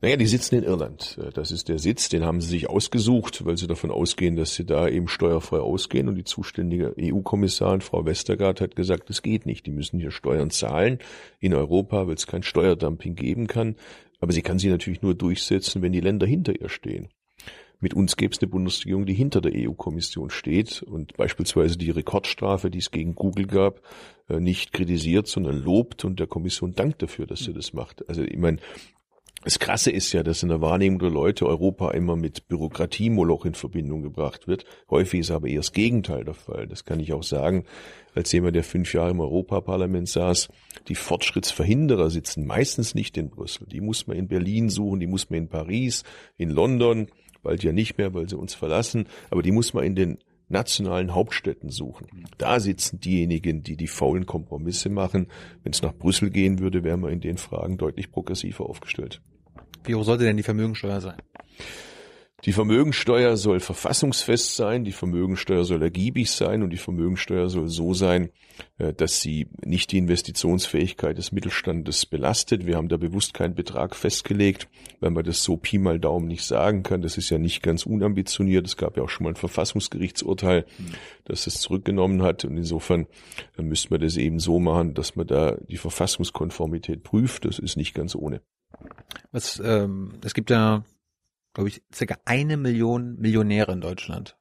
Naja, die sitzen in Irland. Das ist der Sitz, den haben sie sich ausgesucht, weil sie davon ausgehen, dass sie da eben steuerfrei ausgehen. Und die zuständige EU-Kommissarin, Frau Westergaard, hat gesagt, das geht nicht. Die müssen hier Steuern zahlen in Europa, weil es kein Steuerdumping geben kann. Aber sie kann sie natürlich nur durchsetzen, wenn die Länder hinter ihr stehen. Mit uns gäbe es eine Bundesregierung, die hinter der EU-Kommission steht und beispielsweise die Rekordstrafe, die es gegen Google gab, äh, nicht kritisiert, sondern lobt und der Kommission dankt dafür, dass sie das macht. Also ich meine, das Krasse ist ja, dass in der Wahrnehmung der Leute Europa immer mit Bürokratiemoloch in Verbindung gebracht wird. Häufig ist aber eher das Gegenteil der Fall. Das kann ich auch sagen, als jemand, der fünf Jahre im Europaparlament saß. Die Fortschrittsverhinderer sitzen meistens nicht in Brüssel. Die muss man in Berlin suchen, die muss man in Paris, in London, bald ja nicht mehr, weil sie uns verlassen, aber die muss man in den nationalen Hauptstädten suchen. Da sitzen diejenigen, die die faulen Kompromisse machen. Wenn es nach Brüssel gehen würde, wären wir in den Fragen deutlich progressiver aufgestellt. Wie hoch sollte denn die Vermögensteuer sein? Die Vermögensteuer soll verfassungsfest sein, die Vermögensteuer soll ergiebig sein und die Vermögensteuer soll so sein, äh, dass sie nicht die Investitionsfähigkeit des Mittelstandes belastet. Wir haben da bewusst keinen Betrag festgelegt, weil man das so Pi mal Daumen nicht sagen kann. Das ist ja nicht ganz unambitioniert. Es gab ja auch schon mal ein Verfassungsgerichtsurteil, das es zurückgenommen hat. Und insofern äh, müsste man das eben so machen, dass man da die Verfassungskonformität prüft. Das ist nicht ganz ohne. Was, ähm, es gibt ja glaube ich, circa eine Million Millionäre in Deutschland.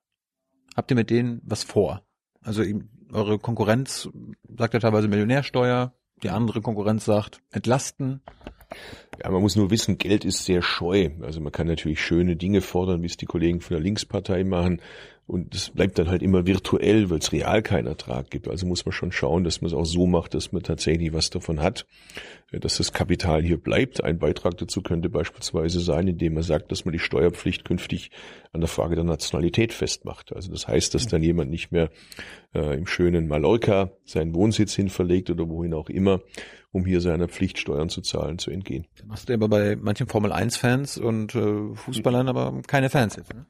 Habt ihr mit denen was vor? Also eure Konkurrenz sagt ja teilweise Millionärsteuer, die andere Konkurrenz sagt entlasten. Ja, man muss nur wissen, Geld ist sehr scheu. Also man kann natürlich schöne Dinge fordern, wie es die Kollegen von der Linkspartei machen. Und es bleibt dann halt immer virtuell, weil es real keinen Ertrag gibt. Also muss man schon schauen, dass man es auch so macht, dass man tatsächlich was davon hat, dass das Kapital hier bleibt. Ein Beitrag dazu könnte beispielsweise sein, indem man sagt, dass man die Steuerpflicht künftig an der Frage der Nationalität festmacht. Also das heißt, dass dann jemand nicht mehr äh, im schönen Mallorca seinen Wohnsitz hin verlegt oder wohin auch immer, um hier seiner Pflicht Steuern zu zahlen zu entgehen. Da machst du aber bei manchen Formel-1-Fans und äh, Fußballern aber keine Fans jetzt. Ne?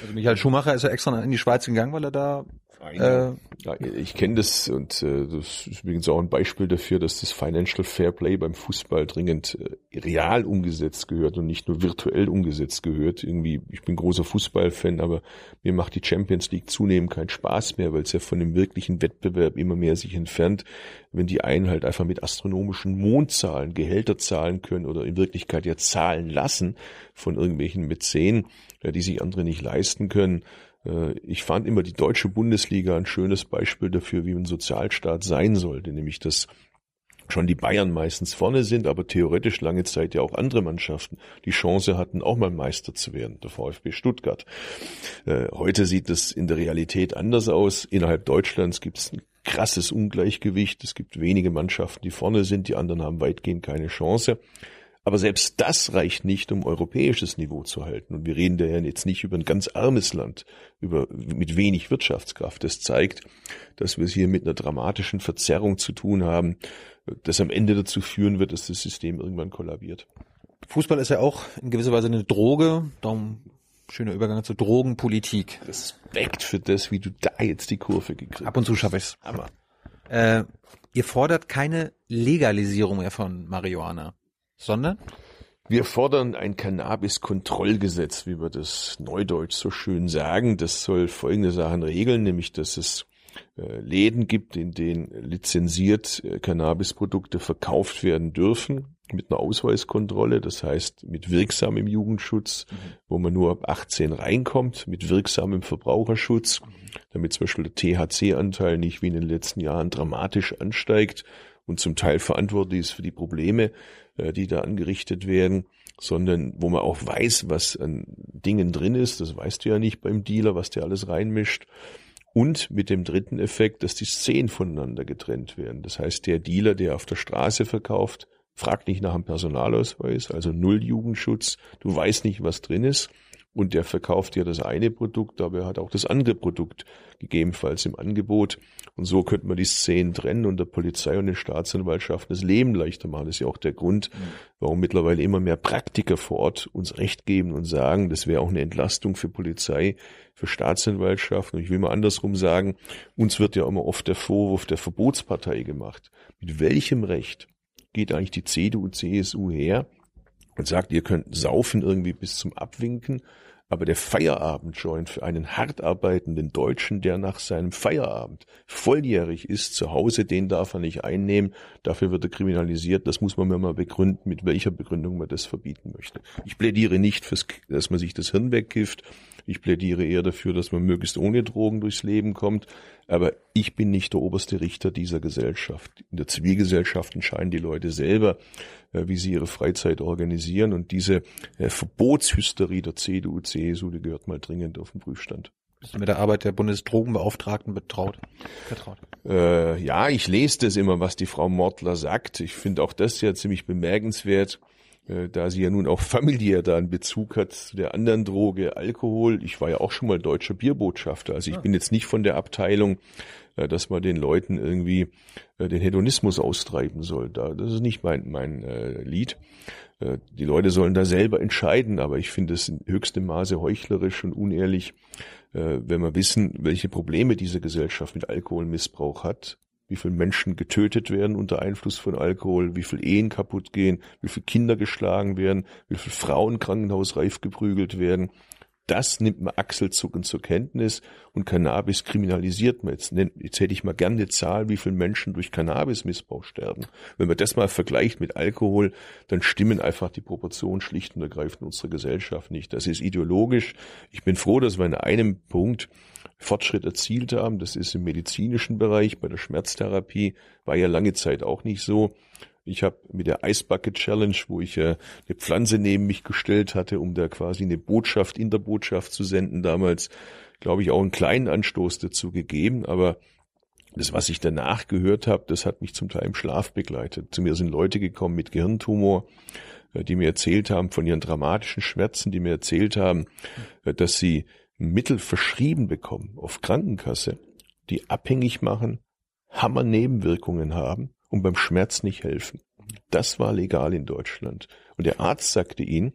Also Michael Schumacher ist ja extra in die Schweiz gegangen, weil er da äh, ja, ich kenne das und äh, das ist übrigens auch ein Beispiel dafür, dass das Financial Fair Play beim Fußball dringend äh, real umgesetzt gehört und nicht nur virtuell umgesetzt gehört. Irgendwie, ich bin großer Fußballfan, aber mir macht die Champions League zunehmend keinen Spaß mehr, weil es ja von dem wirklichen Wettbewerb immer mehr sich entfernt, wenn die einen halt einfach mit astronomischen Mondzahlen Gehälter zahlen können oder in Wirklichkeit ja zahlen lassen von irgendwelchen Mäzen, die sich andere nicht leisten können ich fand immer die deutsche Bundesliga ein schönes Beispiel dafür, wie ein Sozialstaat sein sollte, nämlich dass schon die Bayern meistens vorne sind, aber theoretisch lange Zeit ja auch andere Mannschaften die Chance hatten, auch mal Meister zu werden, der VfB Stuttgart. Äh, heute sieht es in der Realität anders aus. Innerhalb Deutschlands gibt es ein krasses Ungleichgewicht. Es gibt wenige Mannschaften, die vorne sind, die anderen haben weitgehend keine Chance. Aber selbst das reicht nicht, um europäisches Niveau zu halten. Und wir reden da ja jetzt nicht über ein ganz armes Land, über, mit wenig Wirtschaftskraft. Das zeigt, dass wir es hier mit einer dramatischen Verzerrung zu tun haben, das am Ende dazu führen wird, dass das System irgendwann kollabiert. Fußball ist ja auch in gewisser Weise eine Droge, darum schöner Übergang zur Drogenpolitik. Respekt für das, wie du da jetzt die Kurve gekriegt hast. Ab und zu schaffe ich's. Aber äh, ihr fordert keine Legalisierung mehr von Marihuana sondern? Wir fordern ein Cannabis-Kontrollgesetz, wie wir das neudeutsch so schön sagen. Das soll folgende Sachen regeln, nämlich dass es äh, Läden gibt, in denen lizenziert äh, Cannabisprodukte verkauft werden dürfen mit einer Ausweiskontrolle, das heißt mit wirksamem Jugendschutz, mhm. wo man nur ab 18 reinkommt, mit wirksamem Verbraucherschutz, damit zum Beispiel der THC-Anteil nicht wie in den letzten Jahren dramatisch ansteigt und zum Teil verantwortlich ist für die Probleme, äh, die da angerichtet werden, sondern wo man auch weiß, was an Dingen drin ist. Das weißt du ja nicht beim Dealer, was der alles reinmischt. Und mit dem dritten Effekt, dass die Szenen voneinander getrennt werden. Das heißt, der Dealer, der auf der Straße verkauft, fragt nicht nach einem Personalausweis, also null Jugendschutz. Du weißt nicht, was drin ist und der verkauft ja das eine Produkt, aber er hat auch das andere Produkt gegebenenfalls im Angebot. Und so könnte man die Szenen trennen und der Polizei und den Staatsanwaltschaften das Leben leichter machen. Das ist ja auch der Grund, warum mittlerweile immer mehr Praktiker vor Ort uns Recht geben und sagen, das wäre auch eine Entlastung für Polizei, für Staatsanwaltschaften. Und ich will mal andersrum sagen, uns wird ja immer oft der Vorwurf der Verbotspartei gemacht. Mit welchem Recht geht eigentlich die CDU, CSU her und sagt, ihr könnt saufen irgendwie bis zum Abwinken, aber der Feierabendjoint für einen hart arbeitenden Deutschen, der nach seinem Feierabend volljährig ist, zu Hause, den darf er nicht einnehmen, dafür wird er kriminalisiert. Das muss man mir mal begründen, mit welcher Begründung man das verbieten möchte. Ich plädiere nicht, fürs, dass man sich das Hirn wegkifft. Ich plädiere eher dafür, dass man möglichst ohne Drogen durchs Leben kommt. Aber ich bin nicht der oberste Richter dieser Gesellschaft. In der Zivilgesellschaft entscheiden die Leute selber, äh, wie sie ihre Freizeit organisieren. Und diese äh, Verbotshysterie der CDU, CSU, die gehört mal dringend auf den Prüfstand. Bist du mit der Arbeit der Bundesdrogenbeauftragten betraut? Vertraut? Äh, ja, ich lese das immer, was die Frau Mortler sagt. Ich finde auch das ja ziemlich bemerkenswert, da sie ja nun auch familiär da einen Bezug hat zu der anderen Droge, Alkohol. Ich war ja auch schon mal deutscher Bierbotschafter. Also ich ja. bin jetzt nicht von der Abteilung, äh, dass man den Leuten irgendwie äh, den Hedonismus austreiben soll. Da, das ist nicht mein, mein äh, Lied. Äh, die Leute sollen da selber entscheiden, aber ich finde es in höchstem Maße heuchlerisch und unehrlich, äh, wenn wir wissen, welche Probleme diese Gesellschaft mit Alkoholmissbrauch hat, wie viele Menschen getötet werden unter Einfluss von Alkohol, wie viele Ehen kaputt gehen, wie viele Kinder geschlagen werden, wie viele Frauen krankenhausreif geprügelt werden. Das nimmt man achselzuckend zur Kenntnis und Cannabis kriminalisiert man. Jetzt, jetzt hätte ich mal gerne eine Zahl, wie viele Menschen durch Cannabismissbrauch sterben. Wenn man das mal vergleicht mit Alkohol, dann stimmen einfach die Proportionen schlicht und ergreifend unserer Gesellschaft nicht. Das ist ideologisch. Ich bin froh, dass wir in einem Punkt Fortschritt erzielt haben. Das ist im medizinischen Bereich, bei der Schmerztherapie, war ja lange Zeit auch nicht so. Ich habe mit der Ice Bucket Challenge, wo ich äh, eine Pflanze neben mich gestellt hatte, um da quasi eine Botschaft in der Botschaft zu senden, damals, glaube ich, auch einen kleinen Anstoß dazu gegeben. Aber das, was ich danach gehört habe, das hat mich zum Teil im Schlaf begleitet. Zu mir sind Leute gekommen mit Gehirntumor, äh, die mir erzählt haben von ihren dramatischen Schmerzen, die mir erzählt haben, äh, dass sie Mittel verschrieben bekommen auf Krankenkasse, die abhängig machen, Hammer Nebenwirkungen haben und beim Schmerz nicht helfen. Das war legal in Deutschland. Und der Arzt sagte ihnen,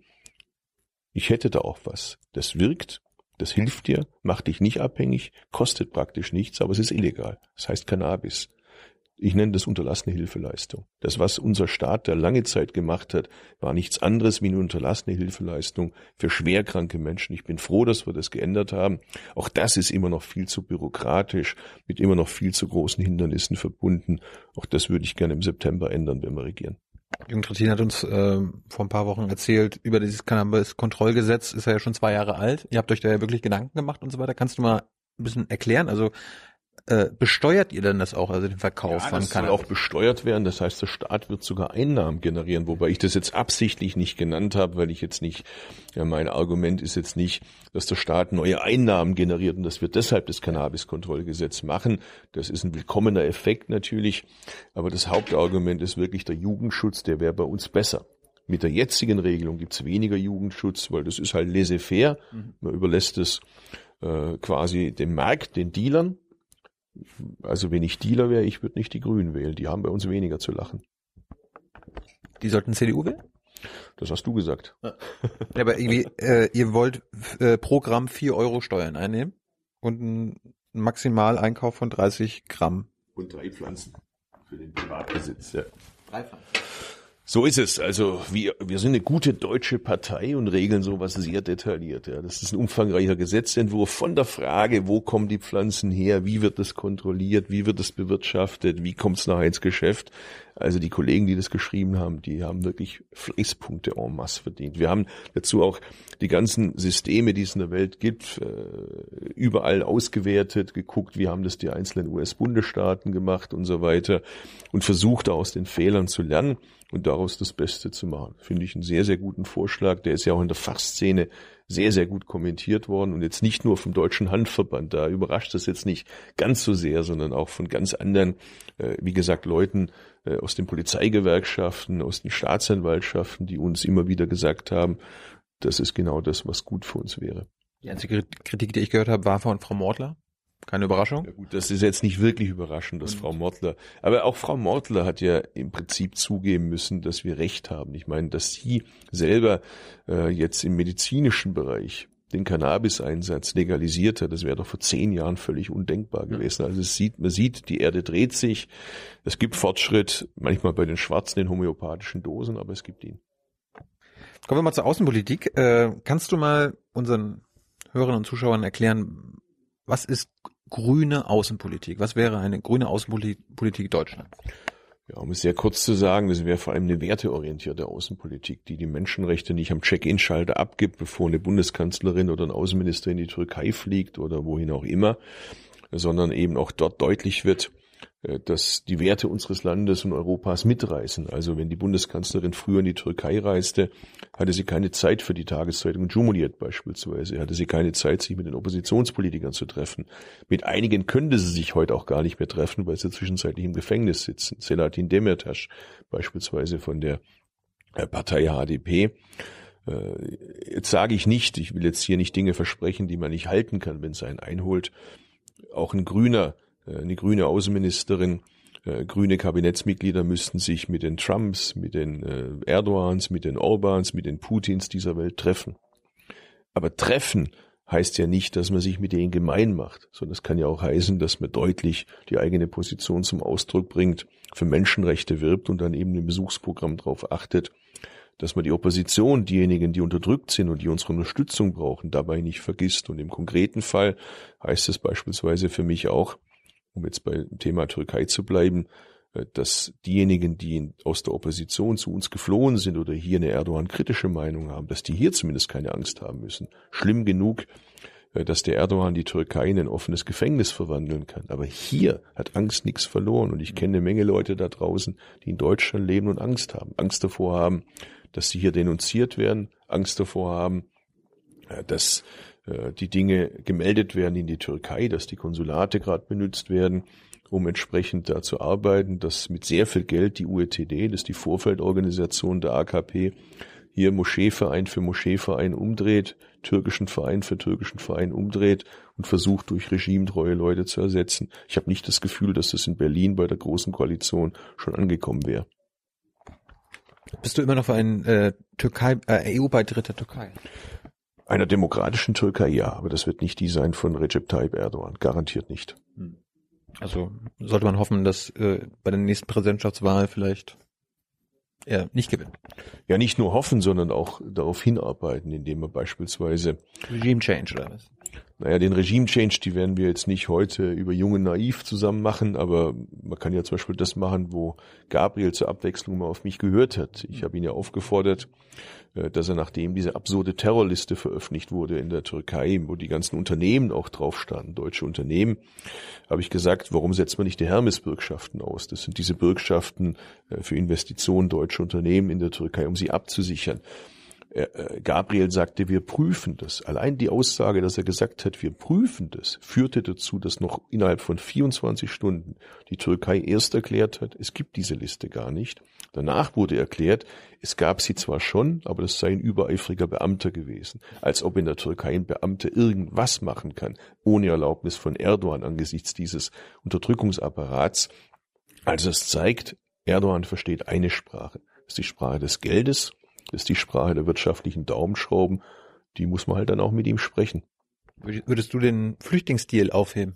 ich hätte da auch was. Das wirkt, das hilft dir, macht dich nicht abhängig, kostet praktisch nichts, aber es ist illegal. Das heißt Cannabis. Ich nenne das unterlassene Hilfeleistung. Das, was unser Staat der lange Zeit gemacht hat, war nichts anderes wie eine unterlassene Hilfeleistung für schwerkranke Menschen. Ich bin froh, dass wir das geändert haben. Auch das ist immer noch viel zu bürokratisch, mit immer noch viel zu großen Hindernissen verbunden. Auch das würde ich gerne im September ändern, wenn wir regieren. Jürgen Trittin hat uns äh, vor ein paar Wochen erzählt, über dieses Cannabis-Kontrollgesetz ist ja schon zwei Jahre alt. Ihr habt euch da ja wirklich Gedanken gemacht und so weiter. Kannst du mal ein bisschen erklären? Also äh, besteuert ihr denn das auch, also den Verkauf Ja, von das soll Cannabis? auch besteuert werden. Das heißt, der Staat wird sogar Einnahmen generieren, wobei ich das jetzt absichtlich nicht genannt habe, weil ich jetzt nicht, ja, mein Argument ist jetzt nicht, dass der Staat neue Einnahmen generiert und dass wir deshalb das Cannabiskontrollgesetz machen. Das ist ein willkommener Effekt natürlich, aber das Hauptargument ist wirklich der Jugendschutz, der wäre bei uns besser. Mit der jetzigen Regelung gibt's weniger Jugendschutz, weil das ist halt laissez-faire. Man überlässt es äh, quasi dem Markt, den Dealern. Also wenn ich Dealer wäre, ich würde nicht die Grünen wählen. Die haben bei uns weniger zu lachen. Die sollten CDU wählen? Das hast du gesagt. Ja, aber irgendwie, äh, ihr wollt äh, pro Gramm 4 Euro Steuern einnehmen und einen Maximaleinkauf von 30 Gramm. Und drei Pflanzen für den Privatbesitz. Ja. Drei Pflanzen. So ist es. Also wir, wir sind eine gute deutsche Partei und regeln sowas sehr detailliert. Ja. Das ist ein umfangreicher Gesetzentwurf von der Frage, wo kommen die Pflanzen her, wie wird das kontrolliert, wie wird das bewirtschaftet, wie kommt es nachher ins Geschäft. Also die Kollegen, die das geschrieben haben, die haben wirklich Fleißpunkte en masse verdient. Wir haben dazu auch die ganzen Systeme, die es in der Welt gibt, äh, überall ausgewertet, geguckt, wie haben das die einzelnen US-Bundesstaaten gemacht und so weiter und versucht aus den Fehlern zu lernen und daraus das Beste zu machen. Finde ich einen sehr, sehr guten Vorschlag. Der ist ja auch in der Fachszene sehr, sehr gut kommentiert worden und jetzt nicht nur vom Deutschen Handverband. Da überrascht das jetzt nicht ganz so sehr, sondern auch von ganz anderen, äh, wie gesagt, Leuten äh, aus den Polizeigewerkschaften, aus den Staatsanwaltschaften, die uns immer wieder gesagt haben, das ist genau das, was gut für uns wäre. Die einzige Kritik, die ich gehört habe, war von Frau Mortler. Keine Überraschung. Ja gut, das ist jetzt nicht wirklich überraschend, dass Frau Mortler, aber auch Frau Mortler hat ja im Prinzip zugeben müssen, dass wir Recht haben. Ich meine, dass sie selber äh, jetzt im medizinischen Bereich den Cannabis-Einsatz legalisiert hat, das wäre doch vor zehn Jahren völlig undenkbar gewesen. Also es sieht, man sieht, die Erde dreht sich, es gibt Fortschritt, manchmal bei den Schwarzen in homöopathischen Dosen, aber es gibt ihn. Kommen wir mal zur Außenpolitik. Äh, kannst du mal unseren Hörern und Zuschauern erklären, was ist grüne Außenpolitik? Was wäre eine grüne Außenpolitik Deutschlands? Ja, um es sehr kurz zu sagen, das wäre vor allem eine werteorientierte Außenpolitik, die die Menschenrechte nicht am Check-in-Schalter abgibt, bevor eine Bundeskanzlerin oder ein Außenminister in die Türkei fliegt oder wohin auch immer, sondern eben auch dort deutlich wird, dass die Werte unseres Landes und Europas mitreißen. Also wenn die Bundeskanzlerin früher in die Türkei reiste, hatte sie keine Zeit für die Tageszeitung Cumhuriyet beispielsweise, hatte sie keine Zeit, sich mit den Oppositionspolitikern zu treffen. Mit einigen könnte sie sich heute auch gar nicht mehr treffen, weil sie zwischenzeitlich im Gefängnis sitzen. Selahattin Demirtas beispielsweise von der äh, Partei HDP. Äh, Jetzt sage ich nicht, ich will jetzt hier nicht Dinge versprechen, die man nicht halten kann, wenn es einen einholt. Auch ein Grüner äh, eine grüne Außenministerin, äh, grüne Kabinettsmitglieder müssten sich mit den Trumps, mit den äh, Erdogans, mit den Orbans, mit den Putins dieser Welt treffen. Aber treffen heißt ja nicht, dass man sich mit denen gemein macht, sondern es kann ja auch heißen, dass man deutlich die eigene Position zum Ausdruck bringt, für Menschenrechte wirbt und dann eben im Besuchsprogramm darauf achtet, dass man die Opposition, diejenigen, die unterdrückt sind und die unsere Unterstützung brauchen, dabei nicht vergisst. Und im konkreten Fall heißt es beispielsweise für mich auch, um jetzt beim Thema Türkei zu bleiben, äh, dass diejenigen, die aus der Opposition zu uns geflohen sind oder hier eine Erdogan-kritische Meinung haben, dass die hier zumindest keine Angst haben müssen. Schlimm genug, äh, dass der Erdogan die Türkei in ein offenes Gefängnis verwandeln kann. Aber hier hat Angst nichts verloren. Und ich kenne eine Menge Leute da draußen, die in Deutschland leben und Angst haben. Angst davor haben, dass sie hier denunziert werden. Angst davor haben, äh, dass die Dinge gemeldet werden in die Türkei, dass die Konsulate gerade benutzt werden, um entsprechend da zu arbeiten, dass mit sehr viel Geld die UETD, das ist die Vorfeldorganisation der AKP, hier Moscheeverein für Moscheeverein umdreht, türkischen Verein für türkischen Verein umdreht und versucht durch regimetreue Leute zu ersetzen. Ich habe nicht das Gefühl, dass das in Berlin bei der Großen Koalition schon angekommen wäre. Bist du immer noch für einen äh, Türkei, äh, EU-Beitritt der Türkei? Einer demokratischen Türkei ja, aber das wird nicht die sein von Recep Tayyip Erdogan, garantiert nicht. Also sollte man hoffen, dass äh, bei der nächsten Präsidentschaftswahl vielleicht er nicht gewinnt. Ja, nicht nur hoffen, sondern auch darauf hinarbeiten, indem man beispielsweise Regime Change oder was? Naja, den Regime-Change, die werden wir jetzt nicht heute über Junge Naiv zusammen machen, aber man kann ja zum Beispiel das machen, wo Gabriel zur Abwechslung mal auf mich gehört hat. Ich habe ihn ja aufgefordert, äh, dass er nachdem diese absurde Terrorliste veröffentlicht wurde in der Türkei, wo die ganzen Unternehmen auch drauf standen, deutsche Unternehmen, habe ich gesagt, warum setzt man nicht die Hermes-Bürgschaften aus? Das sind diese Bürgschaften äh, für Investitionen deutscher Unternehmen in der Türkei, um sie abzusichern. Äh, Gabriel sagte, wir prüfen das. Allein die Aussage, dass er gesagt hat, wir prüfen das, führte dazu, dass noch innerhalb von 24 Stunden die Türkei erst erklärt hat, es gibt diese Liste gar nicht. Danach wurde erklärt, es gab sie zwar schon, aber das sei ein übereifriger Beamter gewesen. Als ob in der Türkei ein Beamter irgendwas machen kann, ohne Erlaubnis von Erdogan angesichts dieses Unterdrückungsapparats. Also es zeigt, Erdogan versteht eine Sprache. Das ist die Sprache des Geldes ist die Sprache der wirtschaftlichen Daumenschrauben. Die muss man halt dann auch mit ihm sprechen. Würdest du den Flüchtlingsdeal aufheben?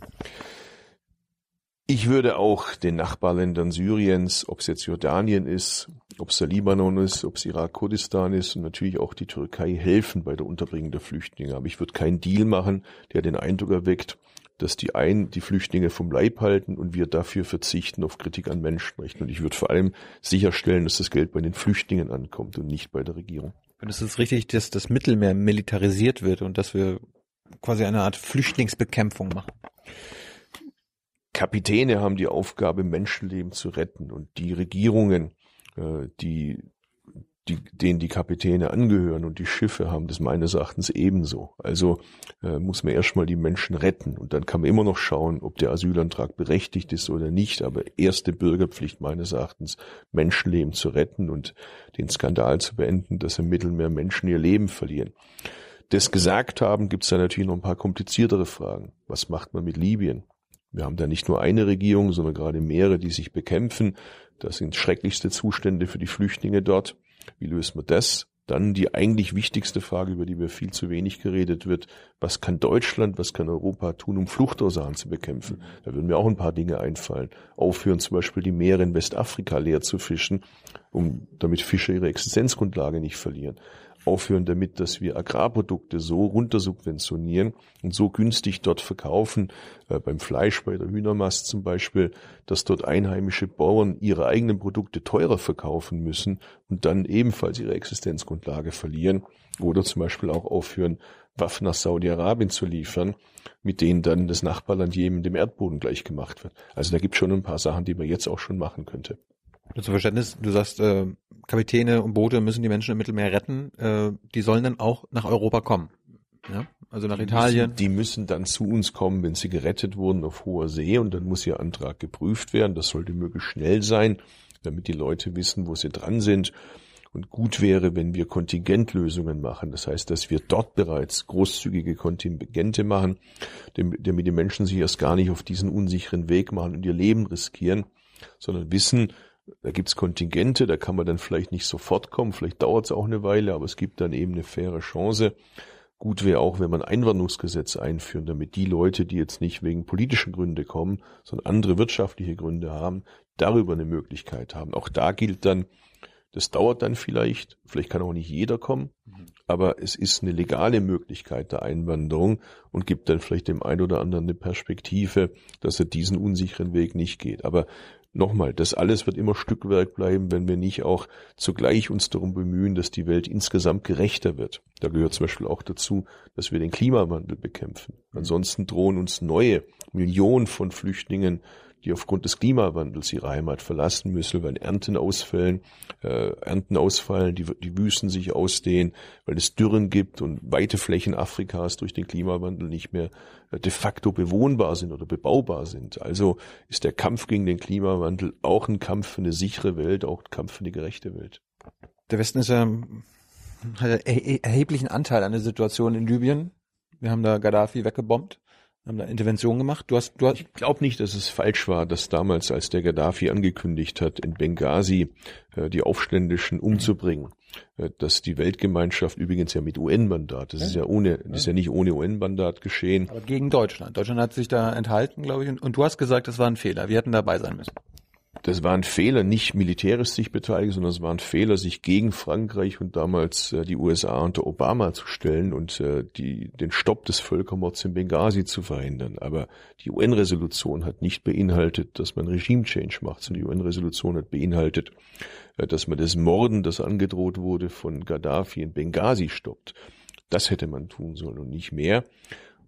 Ich würde auch den Nachbarländern Syriens, ob es jetzt Jordanien ist, ob es der Libanon ist, ob es Irak-Kurdistan ist und natürlich auch die Türkei helfen bei der Unterbringung der Flüchtlinge. Aber ich würde keinen Deal machen, der den Eindruck erweckt, dass die einen die Flüchtlinge vom Leib halten und wir dafür verzichten auf Kritik an Menschenrechten. Und ich würde vor allem sicherstellen, dass das Geld bei den Flüchtlingen ankommt und nicht bei der Regierung. Du es richtig, dass das Mittelmeer militarisiert wird und dass wir quasi eine Art Flüchtlingsbekämpfung machen? Kapitäne haben die Aufgabe, Menschenleben zu retten und die Regierungen, äh, die die, denen die Kapitäne angehören und die Schiffe haben das meines Erachtens ebenso. Also äh, muss man erstmal die Menschen retten und dann kann man immer noch schauen, ob der Asylantrag berechtigt ist oder nicht. Aber erste Bürgerpflicht meines Erachtens, Menschenleben zu retten und den Skandal zu beenden, dass im Mittelmeer Menschen ihr Leben verlieren. Das gesagt haben, gibt es da natürlich noch ein paar kompliziertere Fragen. Was macht man mit Libyen? Wir haben da nicht nur eine Regierung, sondern gerade mehrere, die sich bekämpfen. Das sind schrecklichste Zustände für die Flüchtlinge dort. Wie löst man das? Dann die eigentlich wichtigste Frage, über die wir viel zu wenig geredet wird. Was kann Deutschland, was kann Europa tun, um Fluchtursachen zu bekämpfen? Da würden mir auch ein paar Dinge einfallen. Aufhören zum Beispiel die Meere in Westafrika leer zu fischen, um, damit Fischer ihre Existenzgrundlage nicht verlieren aufhören damit, dass wir Agrarprodukte so runtersubventionieren und so günstig dort verkaufen, äh, beim Fleisch, bei der Hühnermast zum Beispiel, dass dort einheimische Bauern ihre eigenen Produkte teurer verkaufen müssen und dann ebenfalls ihre Existenzgrundlage verlieren oder zum Beispiel auch aufhören, Waffen nach Saudi-Arabien zu liefern, mit denen dann das Nachbarland Jemen dem Erdboden gleichgemacht wird. Also da gibt es schon ein paar Sachen, die man jetzt auch schon machen könnte. Zum Verständnis, du sagst, äh, Kapitäne und Boote müssen die Menschen im Mittelmeer retten, äh, die sollen dann auch nach Europa kommen. Ja? Also nach die Italien. Müssen, die müssen dann zu uns kommen, wenn sie gerettet wurden auf hoher See und dann muss ihr Antrag geprüft werden. Das sollte möglichst schnell sein, damit die Leute wissen, wo sie dran sind. Und gut wäre, wenn wir Kontingentlösungen machen. Das heißt, dass wir dort bereits großzügige Kontingente machen, damit die Menschen sich erst gar nicht auf diesen unsicheren Weg machen und ihr Leben riskieren, sondern wissen, da gibt's Kontingente, da kann man dann vielleicht nicht sofort kommen, vielleicht dauert's auch eine Weile, aber es gibt dann eben eine faire Chance. Gut wäre auch, wenn man Einwanderungsgesetz einführen, damit die Leute, die jetzt nicht wegen politischen Gründe kommen, sondern andere wirtschaftliche Gründe haben, darüber eine Möglichkeit haben. Auch da gilt dann, das dauert dann vielleicht, vielleicht kann auch nicht jeder kommen, aber es ist eine legale Möglichkeit der Einwanderung und gibt dann vielleicht dem einen oder anderen eine Perspektive, dass er diesen unsicheren Weg nicht geht. Aber Nochmal, das alles wird immer Stückwerk bleiben, wenn wir nicht auch zugleich uns darum bemühen, dass die Welt insgesamt gerechter wird. Da gehört zum Beispiel auch dazu, dass wir den Klimawandel bekämpfen. Ansonsten drohen uns neue Millionen von Flüchtlingen die aufgrund des Klimawandels ihre Heimat verlassen müssen, weil Ernten ausfallen, äh, Ernten ausfallen, die, die Wüsten sich ausdehnen, weil es Dürren gibt und weite Flächen Afrikas durch den Klimawandel nicht mehr äh, de facto bewohnbar sind oder bebaubar sind. Also ist der Kampf gegen den Klimawandel auch ein Kampf für eine sichere Welt, auch ein Kampf für eine gerechte Welt. Der Westen ist ja, hat einen erheblichen Anteil an der Situation in Libyen. Wir haben da Gaddafi weggebombt haben da Intervention gemacht. Du hast, du hast ich glaube nicht, dass es falsch war, dass damals, als der Gaddafi angekündigt hat, in Benghazi äh, die Aufständischen umzubringen, äh, dass die Weltgemeinschaft übrigens ja mit UN-Mandat, das ja. ist ja ohne, das ist ja nicht ohne UN-Mandat geschehen. Aber gegen Deutschland. Deutschland hat sich da enthalten, glaube ich. Und, und du hast gesagt, das war ein Fehler. Wir hätten dabei sein müssen. Das war ein Fehler, nicht militärisch sich beteiligen, sondern es war ein Fehler, sich gegen Frankreich und damals äh, die USA unter Obama zu stellen und äh, die, den Stopp des Völkermords in Benghazi zu verhindern. Aber die UN-Resolution hat nicht beinhaltet, dass man Regime-Change macht, sondern die UN-Resolution hat beinhaltet, äh, dass man das Morden, das angedroht wurde von Gaddafi in Benghazi stoppt. Das hätte man tun sollen und nicht mehr.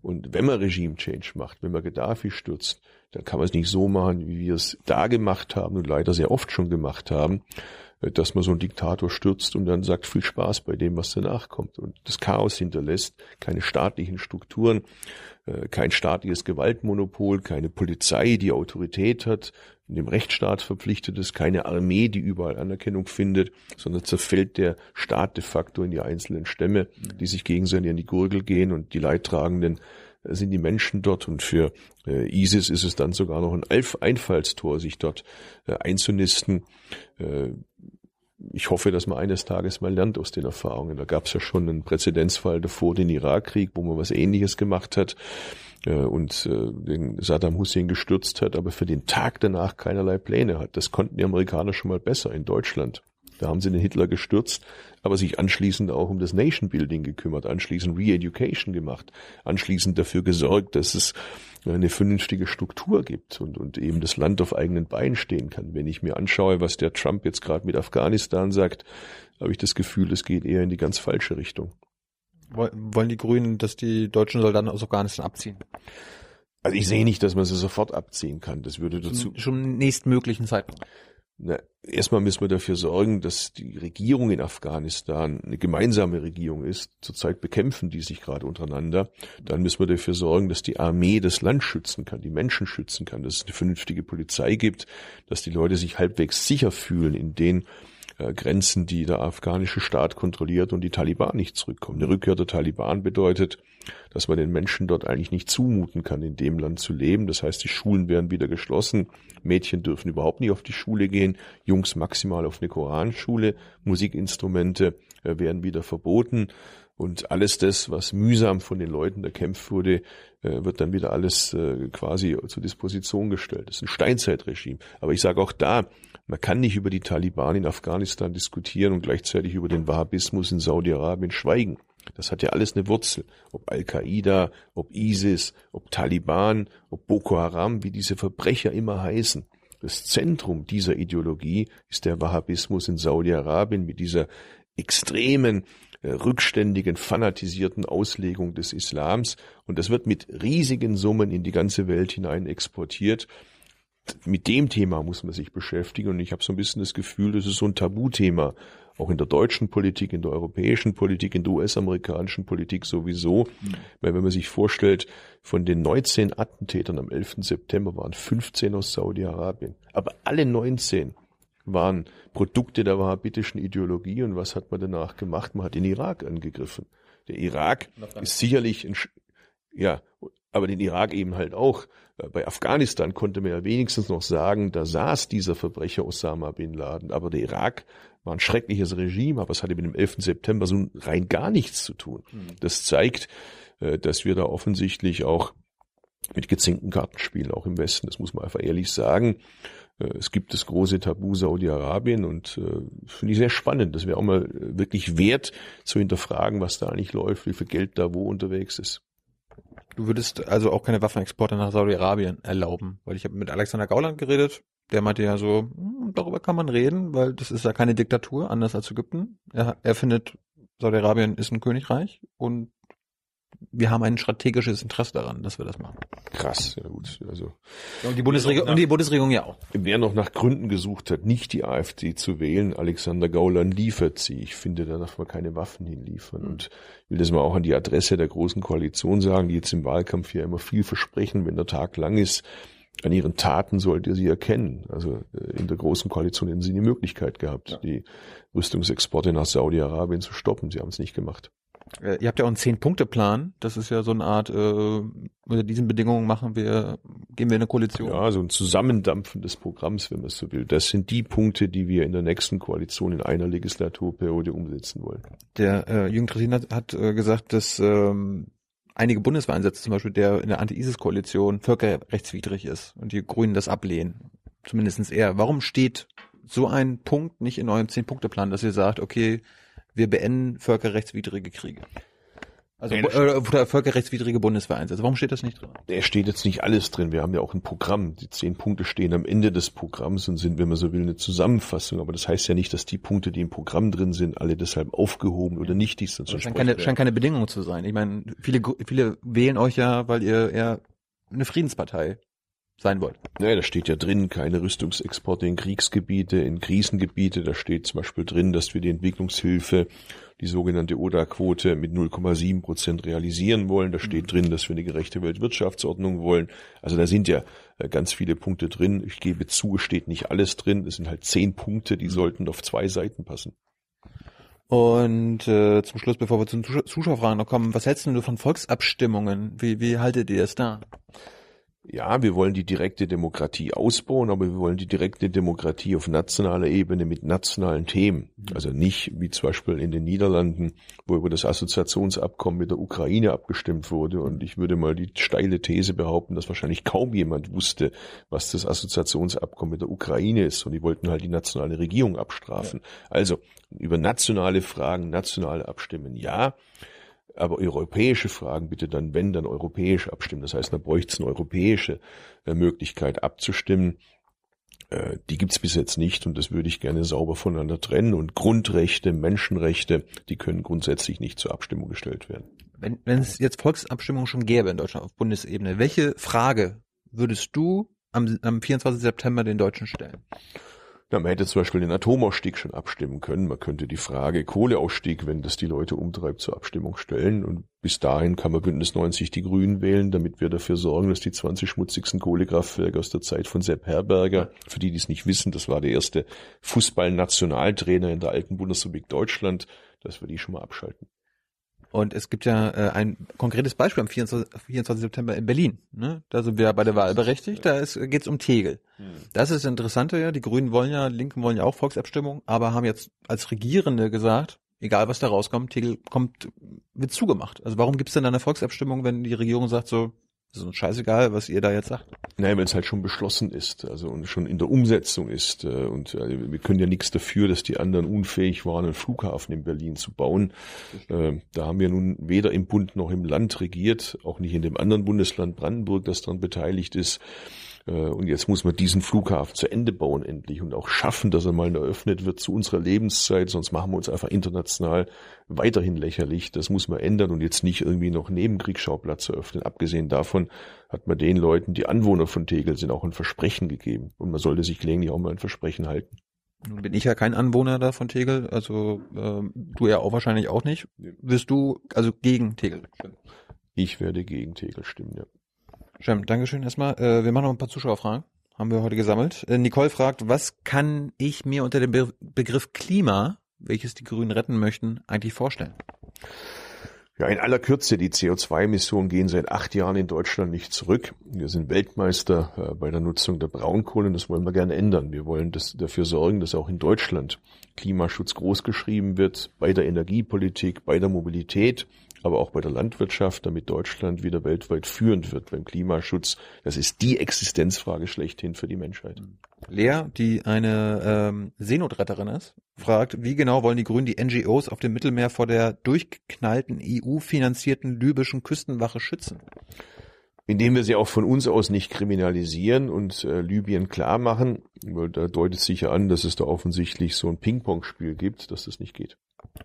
Und wenn man Regime Change macht, wenn man Gaddafi stürzt, dann kann man es nicht so machen, wie wir es da gemacht haben und leider sehr oft schon gemacht haben, äh, dass man so einen Diktator stürzt und dann sagt, viel Spaß bei dem, was danach kommt. Und das Chaos hinterlässt, keine staatlichen Strukturen, äh, kein staatliches Gewaltmonopol, keine Polizei, die Autorität hat, in dem Rechtsstaat verpflichtet ist, keine Armee, die überall Anerkennung findet, sondern zerfällt der Staat de facto in die einzelnen Stämme, die sich gegenseitig an die Gurgel gehen und die Leidtragenden sind die Menschen dort und für äh, ISIS ist es dann sogar noch ein Einfallstor, sich dort äh, einzunisten. Äh, ich hoffe, dass man eines Tages mal lernt aus den Erfahrungen. Da gab es ja schon einen Präzedenzfall davor, den Irakkrieg, wo man was Ähnliches gemacht hat äh, und äh, den Saddam Hussein gestürzt hat, aber für den Tag danach keinerlei Pläne hat. Das konnten die Amerikaner schon mal besser in Deutschland. Da haben sie den Hitler gestürzt, aber sich anschließend auch um das Nation Building gekümmert, anschließend Re-Education gemacht, anschließend dafür gesorgt, dass es eine vernünftige Struktur gibt und, und eben das Land auf eigenen Beinen stehen kann. Wenn ich mir anschaue, was der Trump jetzt gerade mit Afghanistan sagt, habe ich das Gefühl, es geht eher in die ganz falsche Richtung. Wollen die Grünen, dass die deutschen Soldaten aus Afghanistan abziehen? Also ich sehe nicht, dass man sie sofort abziehen kann. Das würde dazu. Schon im nächstmöglichen Zeitpunkt. Na, erstmal müssen wir dafür sorgen, dass die Regierung in Afghanistan eine gemeinsame Regierung ist. Zurzeit bekämpfen die sich gerade untereinander. Dann müssen wir dafür sorgen, dass die Armee das Land schützen kann, die Menschen schützen kann, dass es eine vernünftige Polizei gibt, dass die Leute sich halbwegs sicher fühlen in den Grenzen, die der afghanische Staat kontrolliert und die Taliban nicht zurückkommen. Eine Rückkehr der Taliban bedeutet, dass man den Menschen dort eigentlich nicht zumuten kann, in dem Land zu leben. Das heißt, die Schulen werden wieder geschlossen. Mädchen dürfen überhaupt nicht auf die Schule gehen. Jungs maximal auf eine Koranschule. Musikinstrumente äh, werden wieder verboten. Und alles das, was mühsam von den Leuten erkämpft wurde, äh, wird dann wieder alles quasi zur Disposition gestellt. Das ist ein Steinzeitregime. Aber ich sage auch da, man kann nicht über die Taliban in Afghanistan diskutieren und gleichzeitig über den Wahhabismus in Saudi-Arabien schweigen. Das hat ja alles eine Wurzel. Ob Al-Qaida, ob ISIS, ob Taliban, ob Boko Haram, wie diese Verbrecher immer heißen. Das Zentrum dieser Ideologie ist der Wahhabismus in Saudi-Arabien mit dieser extremen, äh, rückständigen, fanatisierten Auslegung des Islams. Und das wird mit riesigen Summen in die ganze Welt hinein exportiert mit dem Thema muss man sich beschäftigen und ich habe so ein bisschen das Gefühl, das ist so ein Tabuthema, auch in der deutschen Politik, in der europäischen Politik, in der US-amerikanischen Politik sowieso. Mhm. Weil wenn man sich vorstellt, von den 19 Attentätern am 11. September waren 15 aus Saudi-Arabien, aber alle 19 waren Produkte der wahhabitischen Ideologie und was hat man danach gemacht? Man hat den Irak angegriffen. Der Irak ist sicherlich ein, ja, aber den Irak eben halt auch. Äh, bei Afghanistan konnte man ja wenigstens noch sagen, da saß dieser Verbrecher Osama bin Laden. Aber der Irak war ein schreckliches Regime, aber es hatte mit dem 11. September so rein gar nichts zu tun. Hm. Das zeigt, äh, dass wir da offensichtlich auch mit gezinkten Karten spielen, auch im Westen. Das muss man einfach ehrlich sagen. Äh, es gibt das große Tabu Saudi-Arabien und äh, finde ich sehr spannend. Das wäre auch mal wirklich wert zu hinterfragen, was da eigentlich läuft, wie viel Geld da wo unterwegs ist. Du würdest also auch keine Waffenexporte nach Saudi-Arabien erlauben, weil ich habe mit Alexander Gauland geredet, der meinte ja so, hm, darüber kann man reden, weil das ist ja keine Diktatur, anders als Ägypten. Er, er findet, Saudi-Arabien ist ein Königreich und wir haben ein strategisches Interesse daran, dass wir das machen. Krass, ja gut. Also und die Bundesregierung und die Bundesregierung ja auch. Wer noch nach Gründen gesucht hat, nicht die AfD zu wählen, Alexander Gauland liefert sie. Ich finde, da darf man keine Waffen hinliefern. Und ich will das mal auch an die Adresse der großen Koalition sagen, die jetzt im Wahlkampf ja immer viel versprechen, wenn der Tag lang ist. An ihren Taten sollt ihr sie erkennen. Also äh, in der großen Koalition hätten sie die Möglichkeit gehabt, ja. die Rüstungsexporte nach Saudi-Arabien zu stoppen. Sie haben es nicht gemacht. Äh, ihr habt ja auch einen Zehn-Punkte-Plan. Das ist ja so eine Art, äh, unter diesen Bedingungen machen wir, gehen wir in eine Koalition. Ja, so ein Zusammendampfen des Programms, wenn man es so will. Das sind die Punkte, die wir in der nächsten Koalition in einer Legislaturperiode umsetzen wollen. Der äh, Jürgen Christin hat, hat äh, gesagt, dass ähm, einige Bundeswehreinsätze, zum Beispiel der in der Anti-ISIS-Koalition, völkerrechtswidrig ist und die Grünen das ablehnen. zumindestens eher. Warum steht so ein Punkt nicht in eurem Zehn-Punkte-Plan, dass ihr sagt, okay, wir beenden völkerrechtswidrige Kriege? Also Nee, äh, oder völkerrechtswidrige Bundeswehreinsatze. Warum steht das nicht drin? Da steht jetzt nicht alles drin. Wir haben ja auch ein Programm. Die zehn Punkte stehen am Ende des Programms und sind, wenn man so will, eine Zusammenfassung. Aber das heißt ja nicht, dass die Punkte, die im Programm drin sind, alle deshalb aufgehoben oder nichtig sind. Das scheint keine, scheint keine Bedingung zu sein. Ich meine, viele, viele wählen euch ja, weil ihr eher eine Friedenspartei sein wollt. Ja, da steht ja drin, keine Rüstungsexporte in Kriegsgebiete, in Krisengebiete. Da steht zum Beispiel drin, dass wir die Entwicklungshilfe, die sogenannte ODA-Quote mit 0,7 Prozent realisieren wollen. Da steht drin, dass wir eine gerechte Weltwirtschaftsordnung wollen. Also da sind ja äh, ganz viele Punkte drin. Ich gebe zu, es steht nicht alles drin. Es sind halt zehn Punkte, die sollten auf zwei Seiten passen. Und äh, zum Schluss, bevor wir zu den Zusch- Zuschauerfragen noch kommen, was hältst denn du von Volksabstimmungen? Wie, wie haltet ihr das da? Ja, wir wollen die direkte Demokratie ausbauen, aber wir wollen die direkte Demokratie auf nationaler Ebene mit nationalen Themen. Also nicht wie zum Beispiel in den Niederlanden, wo über das Assoziationsabkommen mit der Ukraine abgestimmt wurde. Und ich würde mal die steile These behaupten, dass wahrscheinlich kaum jemand wusste, was das Assoziationsabkommen mit der Ukraine ist. Und die wollten halt die nationale Regierung abstrafen. Also über nationale Fragen, nationale Abstimmen, ja. Aber europäische Fragen bitte dann, wenn, dann europäisch abstimmen. Das heißt, da bräuchte es eine europäische äh, Möglichkeit abzustimmen. Äh, Die gibt's bis jetzt nicht und das würde ich gerne sauber voneinander trennen. Und Grundrechte, Menschenrechte, die können grundsätzlich nicht zur Abstimmung gestellt werden. Wenn, wenn es jetzt Volksabstimmungen schon gäbe in Deutschland auf Bundesebene, welche Frage würdest du am, am 24. September den Deutschen stellen? Na, man hätte zum Beispiel den Atomausstieg schon abstimmen können. Man könnte die Frage Kohleausstieg, wenn das die Leute umtreibt, zur Abstimmung stellen. Und bis dahin kann man Bündnis 90 die Grünen wählen, damit wir dafür sorgen, dass die 20 schmutzigsten Kohlekraftwerke aus der Zeit von Sepp Herberger, für die, die es nicht wissen, das war der erste Fußball-Nationaltrainer in der alten Bundesrepublik Deutschland, dass wir die schon mal abschalten. Und es gibt ja äh, ein konkretes Beispiel am 24. 24. September in Berlin. Ne? Da sind wir bei der Wahl berechtigt. Da geht es um Tegel. Das ist das Interessante ja. Die Grünen wollen ja, Linken wollen ja auch Volksabstimmung, aber haben jetzt als Regierende gesagt, egal was da rauskommt, Tegel kommt, wird zugemacht. Also warum gibt es denn da eine Volksabstimmung, wenn die Regierung sagt so, ist uns scheißegal, was ihr da jetzt sagt? Nein, wenn es halt schon beschlossen ist, also und schon in der Umsetzung ist. äh, Und äh, wir können ja nichts dafür, dass die anderen unfähig waren, einen Flughafen in Berlin zu bauen. Äh, Da haben wir nun weder im Bund noch im Land regiert, auch nicht in dem anderen Bundesland Brandenburg, das daran beteiligt ist. Äh, Und jetzt muss man diesen Flughafen zu Ende bauen endlich und auch schaffen, dass er mal eröffnet wird zu unserer Lebenszeit, sonst machen wir uns einfach international weiterhin lächerlich. Das muss man ändern und jetzt nicht irgendwie noch Nebenkriegsschauplatz eröffnen. Abgesehen davon hat man den Leuten, die Anwohner von Tegel sind, auch ein Versprechen gegeben. Und man sollte sich gelegentlich auch mal ein Versprechen halten. Nun bin ich ja kein Anwohner da von Tegel, also ähm, du ja auch wahrscheinlich auch nicht. Wirst du also gegen Tegel stimmen? Ich werde gegen Tegel stimmen, ja. Stimmt, Dankeschön erstmal. Äh, wir machen noch ein paar Zuschauerfragen. Haben wir heute gesammelt. Äh, Nicole fragt, was kann ich mir unter dem Be Begriff Klima, welches die Grünen retten möchten, eigentlich vorstellen? Ja, in aller Kürze, die CO2-Emissionen gehen seit acht Jahren in Deutschland nicht zurück. Wir sind Weltmeister äh, bei der Nutzung der Braunkohle und das wollen wir gerne ändern. Wir wollen das, dafür sorgen, dass auch in Deutschland Klimaschutz großgeschrieben wird, bei der Energiepolitik, bei der Mobilität, aber auch bei der Landwirtschaft, damit Deutschland wieder weltweit führend wird beim Klimaschutz. Das ist die Existenzfrage schlechthin für die Menschheit. Lea, die eine ähm, Seenotretterin ist, fragt, wie genau wollen die Grünen die NGOs auf dem Mittelmeer vor der durchgeknallten EU-finanzierten libyschen Küstenwache schützen? Indem wir sie auch von uns aus nicht kriminalisieren und äh, Libyen klar machen, weil da deutet sich ja an, dass es da offensichtlich so ein Ping-Pong-Spiel gibt, dass das nicht geht.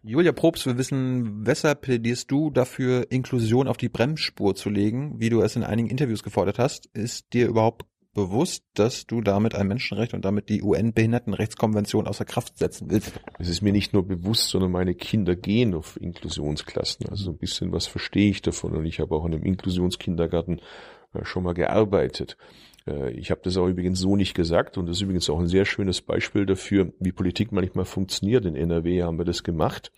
Julia Probst, wir wissen, weshalb plädierst du dafür, Inklusion auf die Bremsspur zu legen, wie du es in einigen Interviews gefordert hast? Ist dir überhaupt bewusst, dass du damit ein Menschenrecht und damit die UN-Behindertenrechtskonvention außer Kraft setzen willst? Es ist mir nicht nur bewusst, sondern meine Kinder gehen auf Inklusionsklassen. Also so ein bisschen was verstehe ich davon und ich habe auch in einem Inklusionskindergarten äh, schon mal gearbeitet. Äh, Ich habe das auch übrigens so nicht gesagt und das ist übrigens auch ein sehr schönes Beispiel dafür, wie Politik manchmal funktioniert. In NRW haben wir das gemacht.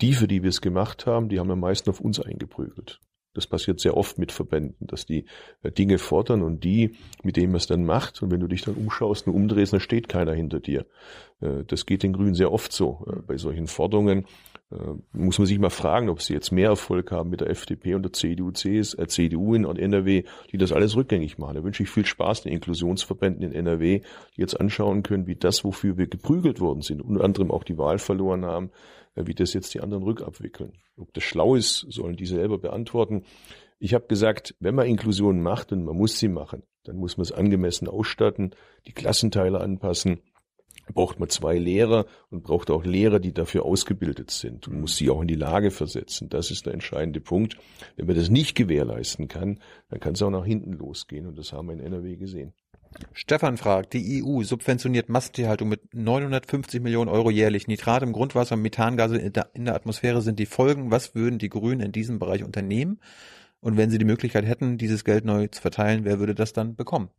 Die, für die wir es gemacht haben, die haben am meisten auf uns eingeprügelt. Das passiert sehr oft mit Verbänden, dass die äh, Dinge fordern und die, mit denen man es dann macht, und wenn du dich dann umschaust und umdrehst, dann steht keiner hinter dir. Äh, Das geht den Grünen sehr oft so äh, bei solchen Forderungen. Äh, muss man sich mal fragen, ob sie jetzt mehr Erfolg haben mit der FDP und der CDU, CS, äh, CDU in NRW, die das alles rückgängig machen. Da wünsche ich viel Spaß den Inklusionsverbänden in NRW, die jetzt anschauen können, wie das, wofür wir geprügelt worden sind, unter anderem auch die Wahl verloren haben, äh, wie das jetzt die anderen rückabwickeln. Ob das schlau ist, sollen die selber beantworten. Ich habe gesagt, wenn man Inklusion macht und man muss sie machen, dann muss man es angemessen ausstatten, die Klassenteile anpassen, braucht man zwei Lehrer und braucht auch Lehrer, die dafür ausgebildet sind und muss sie auch in die Lage versetzen. Das ist der entscheidende Punkt. Wenn man das nicht gewährleisten kann, dann kann es auch nach hinten losgehen und das haben wir in NRW gesehen. Stefan fragt, die EU subventioniert Massentierhaltung mit 950 Millionen Euro jährlich. Nitrat im Grundwasser, Methangase in der, in der Atmosphäre sind die Folgen. Was würden die Grünen in diesem Bereich unternehmen? Und wenn sie die Möglichkeit hätten, dieses Geld neu zu verteilen, wer würde das dann bekommen?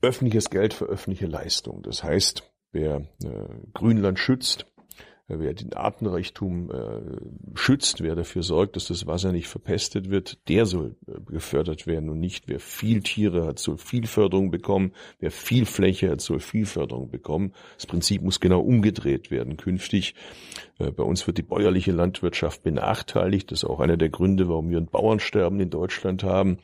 Öffentliches Geld für öffentliche Leistung. Das heißt, wer äh, Grünland schützt, äh, wer den Artenreichtum äh, schützt, wer dafür sorgt, dass das Wasser nicht verpestet wird, der soll äh, gefördert werden und nicht wer viel Tiere hat, soll viel Förderung bekommen, wer viel Fläche hat, soll viel Förderung bekommen. Das Prinzip muss genau umgedreht werden künftig. Äh, bei uns wird die bäuerliche Landwirtschaft benachteiligt. Das ist auch einer der Gründe, warum wir ein Bauernsterben in Deutschland haben.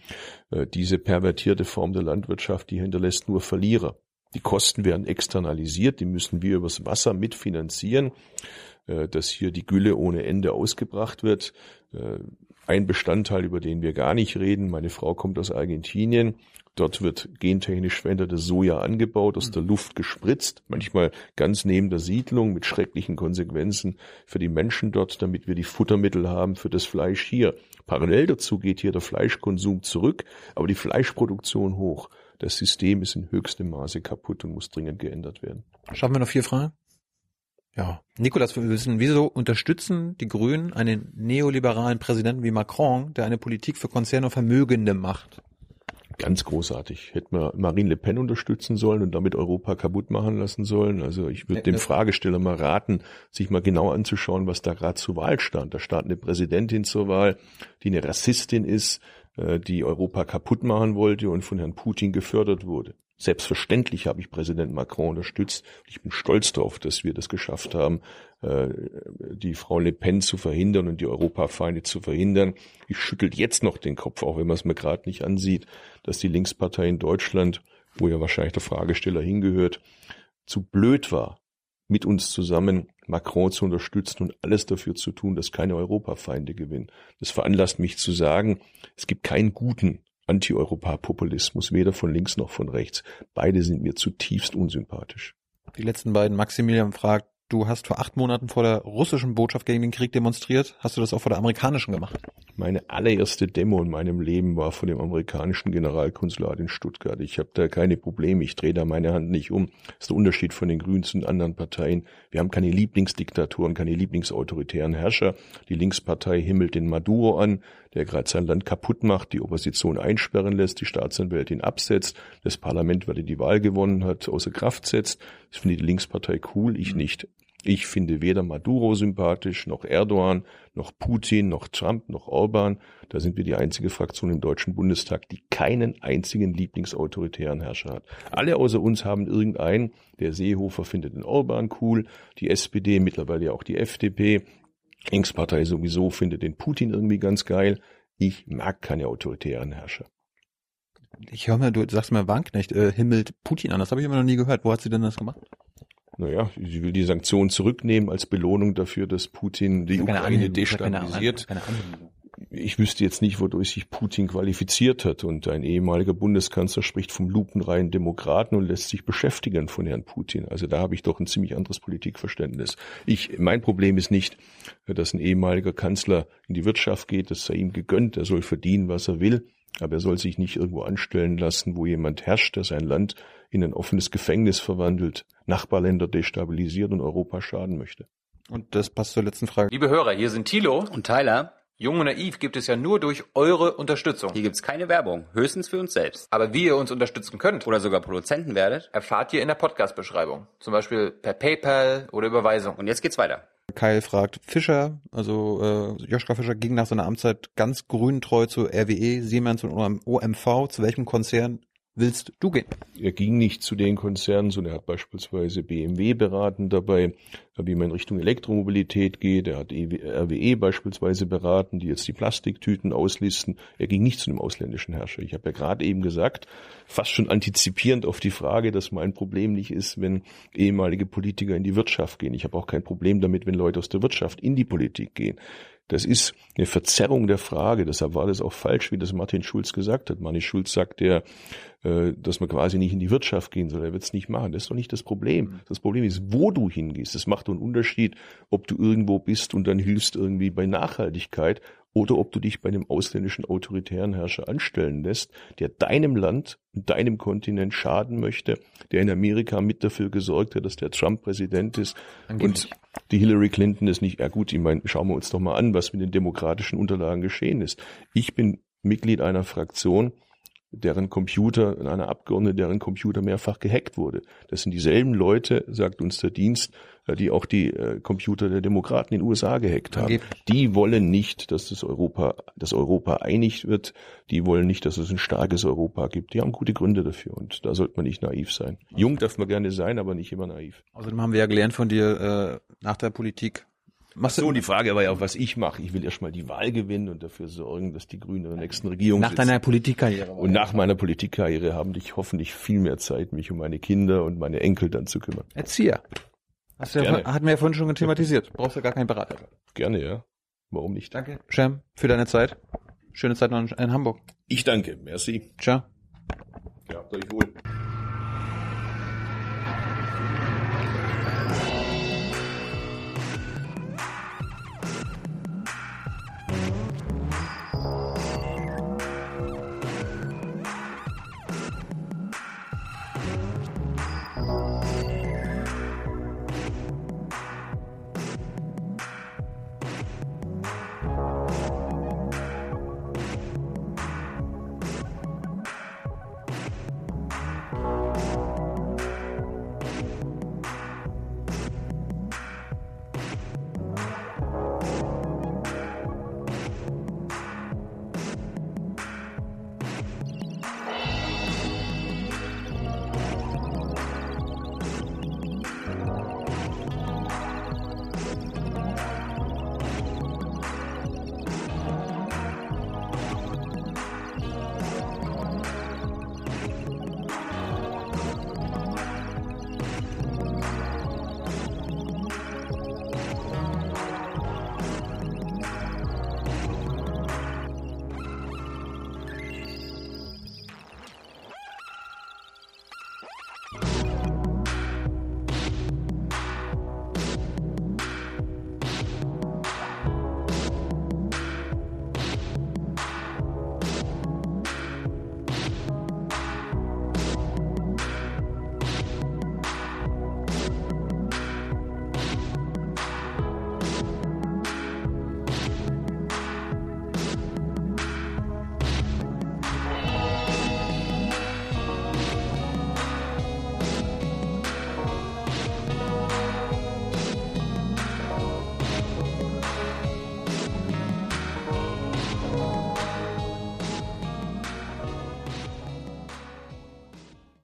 Diese pervertierte Form der Landwirtschaft, die hinterlässt nur Verlierer. Die Kosten werden externalisiert, die müssen wir übers Wasser mitfinanzieren, äh, dass hier die Gülle ohne Ende ausgebracht wird. Äh, ein Bestandteil, über den wir gar nicht reden, meine Frau kommt aus Argentinien. Dort wird gentechnisch verändertes Soja angebaut, aus der Luft gespritzt, manchmal ganz neben der Siedlung mit schrecklichen Konsequenzen für die Menschen dort, damit wir die Futtermittel haben für das Fleisch hier. Parallel dazu geht hier der Fleischkonsum zurück, aber die Fleischproduktion hoch. Das System ist in höchstem Maße kaputt und muss dringend geändert werden. Schaffen wir noch vier Fragen? Ja. Nikolas, wir wissen, wieso unterstützen die Grünen einen neoliberalen Präsidenten wie Macron, der eine Politik für Konzerne und Vermögende macht? Ganz großartig. Hätten wir Marine Le Pen unterstützen sollen und damit Europa kaputt machen lassen sollen. Also ich würde dem Fragesteller mal raten, sich mal genau anzuschauen, was da gerade zur Wahl stand. Da stand eine Präsidentin zur Wahl, die eine Rassistin ist, die Europa kaputt machen wollte und von Herrn Putin gefördert wurde. Selbstverständlich habe ich Präsident Macron unterstützt. Ich bin stolz darauf, dass wir das geschafft haben, äh, die Frau Le Pen zu verhindern und die Europafeinde zu verhindern. Ich schüttelt jetzt noch den Kopf, auch wenn man es mir gerade nicht ansieht, dass die Linkspartei in Deutschland, wo ja wahrscheinlich der Fragesteller hingehört, zu blöd war, mit uns zusammen Macron zu unterstützen und alles dafür zu tun, dass keine Europafeinde gewinnen. Das veranlasst mich zu sagen, es gibt keinen guten Anti-Europa-Populismus, weder von links noch von rechts. Beide sind mir zutiefst unsympathisch. Die letzten beiden, Maximilian fragt, Du hast vor acht Monaten vor der russischen Botschaft gegen den Krieg demonstriert. Hast du das auch vor der amerikanischen gemacht? Meine allererste Demo in meinem Leben war vor dem amerikanischen Generalkonsulat in Stuttgart. Ich habe da keine Probleme. Ich drehe da meine Hand nicht um. Das ist der Unterschied von den Grünen zu anderen Parteien. Wir haben keine Lieblingsdiktaturen, keine lieblingsautoritären Herrscher. Die Linkspartei himmelt den Maduro an, der gerade sein Land kaputt macht, die Opposition einsperren lässt, die Staatsanwältin absetzt, das Parlament, weil er die Wahl gewonnen hat, außer Kraft setzt. Das finde die Linkspartei cool, ich nicht. Ich finde weder Maduro sympathisch, noch Erdogan, noch Putin, noch Trump, noch Orban. Da sind wir die einzige Fraktion im Deutschen Bundestag, die keinen einzigen lieblingsautoritären Herrscher hat. Alle außer uns haben irgendeinen. Der Seehofer findet den Orban cool, die SPD, mittlerweile ja auch die FDP. Linkspartei sowieso findet den Putin irgendwie ganz geil. Ich mag keine autoritären Herrscher. Ich höre mal, du sagst mal Wanknecht, äh, himmelt Putin an. Das habe ich immer noch nie gehört. Wo hat sie denn das gemacht? Naja, sie will die Sanktionen zurücknehmen als Belohnung dafür, dass Putin die Ukraine destabilisiert. ich wüsste jetzt nicht, wodurch sich Putin qualifiziert hat. Und ein ehemaliger Bundeskanzler spricht vom lupenreinen Demokraten und lässt sich beschäftigen von Herrn Putin. Also da habe ich doch ein ziemlich anderes Politikverständnis. Ich, mein Problem ist nicht, dass ein ehemaliger Kanzler in die Wirtschaft geht, das sei ihm gegönnt, er soll verdienen, was er will. Aber er soll sich nicht irgendwo anstellen lassen, wo jemand herrscht, der sein Land in ein offenes Gefängnis verwandelt, Nachbarländer destabilisiert und Europa schaden möchte. Und das passt zur letzten Frage. Liebe Hörer, hier sind Thilo und Tyler. Jung und Naiv gibt es ja nur durch eure Unterstützung. Hier gibt's keine Werbung, höchstens für uns selbst. Aber wie ihr uns unterstützen könnt oder sogar Produzenten werdet, erfahrt ihr in der Podcast-Beschreibung. Zum Beispiel per PayPal oder Überweisung. Und jetzt geht's weiter. Kyle fragt Fischer, also äh, Joschka Fischer ging nach seiner Amtszeit ganz grüntreu zu RWE, Siemens und OMV. Zu welchem Konzern willst du gehen? Er ging nicht zu den Konzernen, sondern er hat beispielsweise BMW beraten dabei, wie man in Richtung Elektromobilität geht. Er hat RWE beispielsweise beraten, die jetzt die Plastiktüten auslisten. Er ging nicht zu einem ausländischen Herrscher. Ich habe ja gerade eben gesagt, fast schon antizipierend auf die Frage, dass mein Problem nicht ist, wenn ehemalige Politiker in die Wirtschaft gehen. Ich habe auch kein Problem damit, wenn Leute aus der Wirtschaft in die Politik gehen. Das ist eine Verzerrung der Frage. Deshalb war das auch falsch, wie das Martin Schulz gesagt hat. Martin Schulz sagt äh, dass man quasi nicht in die Wirtschaft gehen soll. Er wird es nicht machen. Das ist doch nicht das Problem. Mhm. Das Problem ist, wo du hingehst. Das macht doch einen Unterschied, ob du irgendwo bist und dann hilfst irgendwie bei Nachhaltigkeit oder ob du dich bei einem ausländischen autoritären Herrscher anstellen lässt, der deinem Land und deinem Kontinent schaden möchte, der in Amerika mit dafür gesorgt hat, dass der Trump Präsident ist Angeblich. und die Hillary Clinton ist nicht. Ja gut, ich meine, schauen wir uns doch mal an, was mit den demokratischen Unterlagen geschehen ist. Ich bin Mitglied einer Fraktion, deren Computer, einer Abgeordnete, deren Computer mehrfach gehackt wurde. Das sind dieselben Leute, sagt uns der Dienst, äh, die auch die äh, Computer der Demokraten in den USA gehackt haben. Die wollen nicht, dass das Europa, dass Europa einig wird. Die wollen nicht, dass es ein starkes Europa gibt. Die haben gute Gründe dafür und da sollte man nicht naiv sein. Jung darf man gerne sein, aber nicht immer naiv. Außerdem haben wir ja gelernt von dir, äh, nach der Politik Machst so, die Frage war ja auch, was ich mache. Ich will erstmal die Wahl gewinnen und dafür sorgen, dass die Grünen in der nächsten Regierung Nach deiner Politikkarriere. Und nach meiner Politikkarriere haben dich hoffentlich viel mehr Zeit, mich um meine Kinder und meine Enkel dann zu kümmern. Erzieher. Hast du ja, hatten wir ja vorhin schon thematisiert. Brauchst du gar keinen Berater. Gerne, ja. Warum nicht? Danke, Sham, für deine Zeit. Schöne Zeit noch in Hamburg. Ich danke. Merci. Ciao. Ja, habt euch wohl.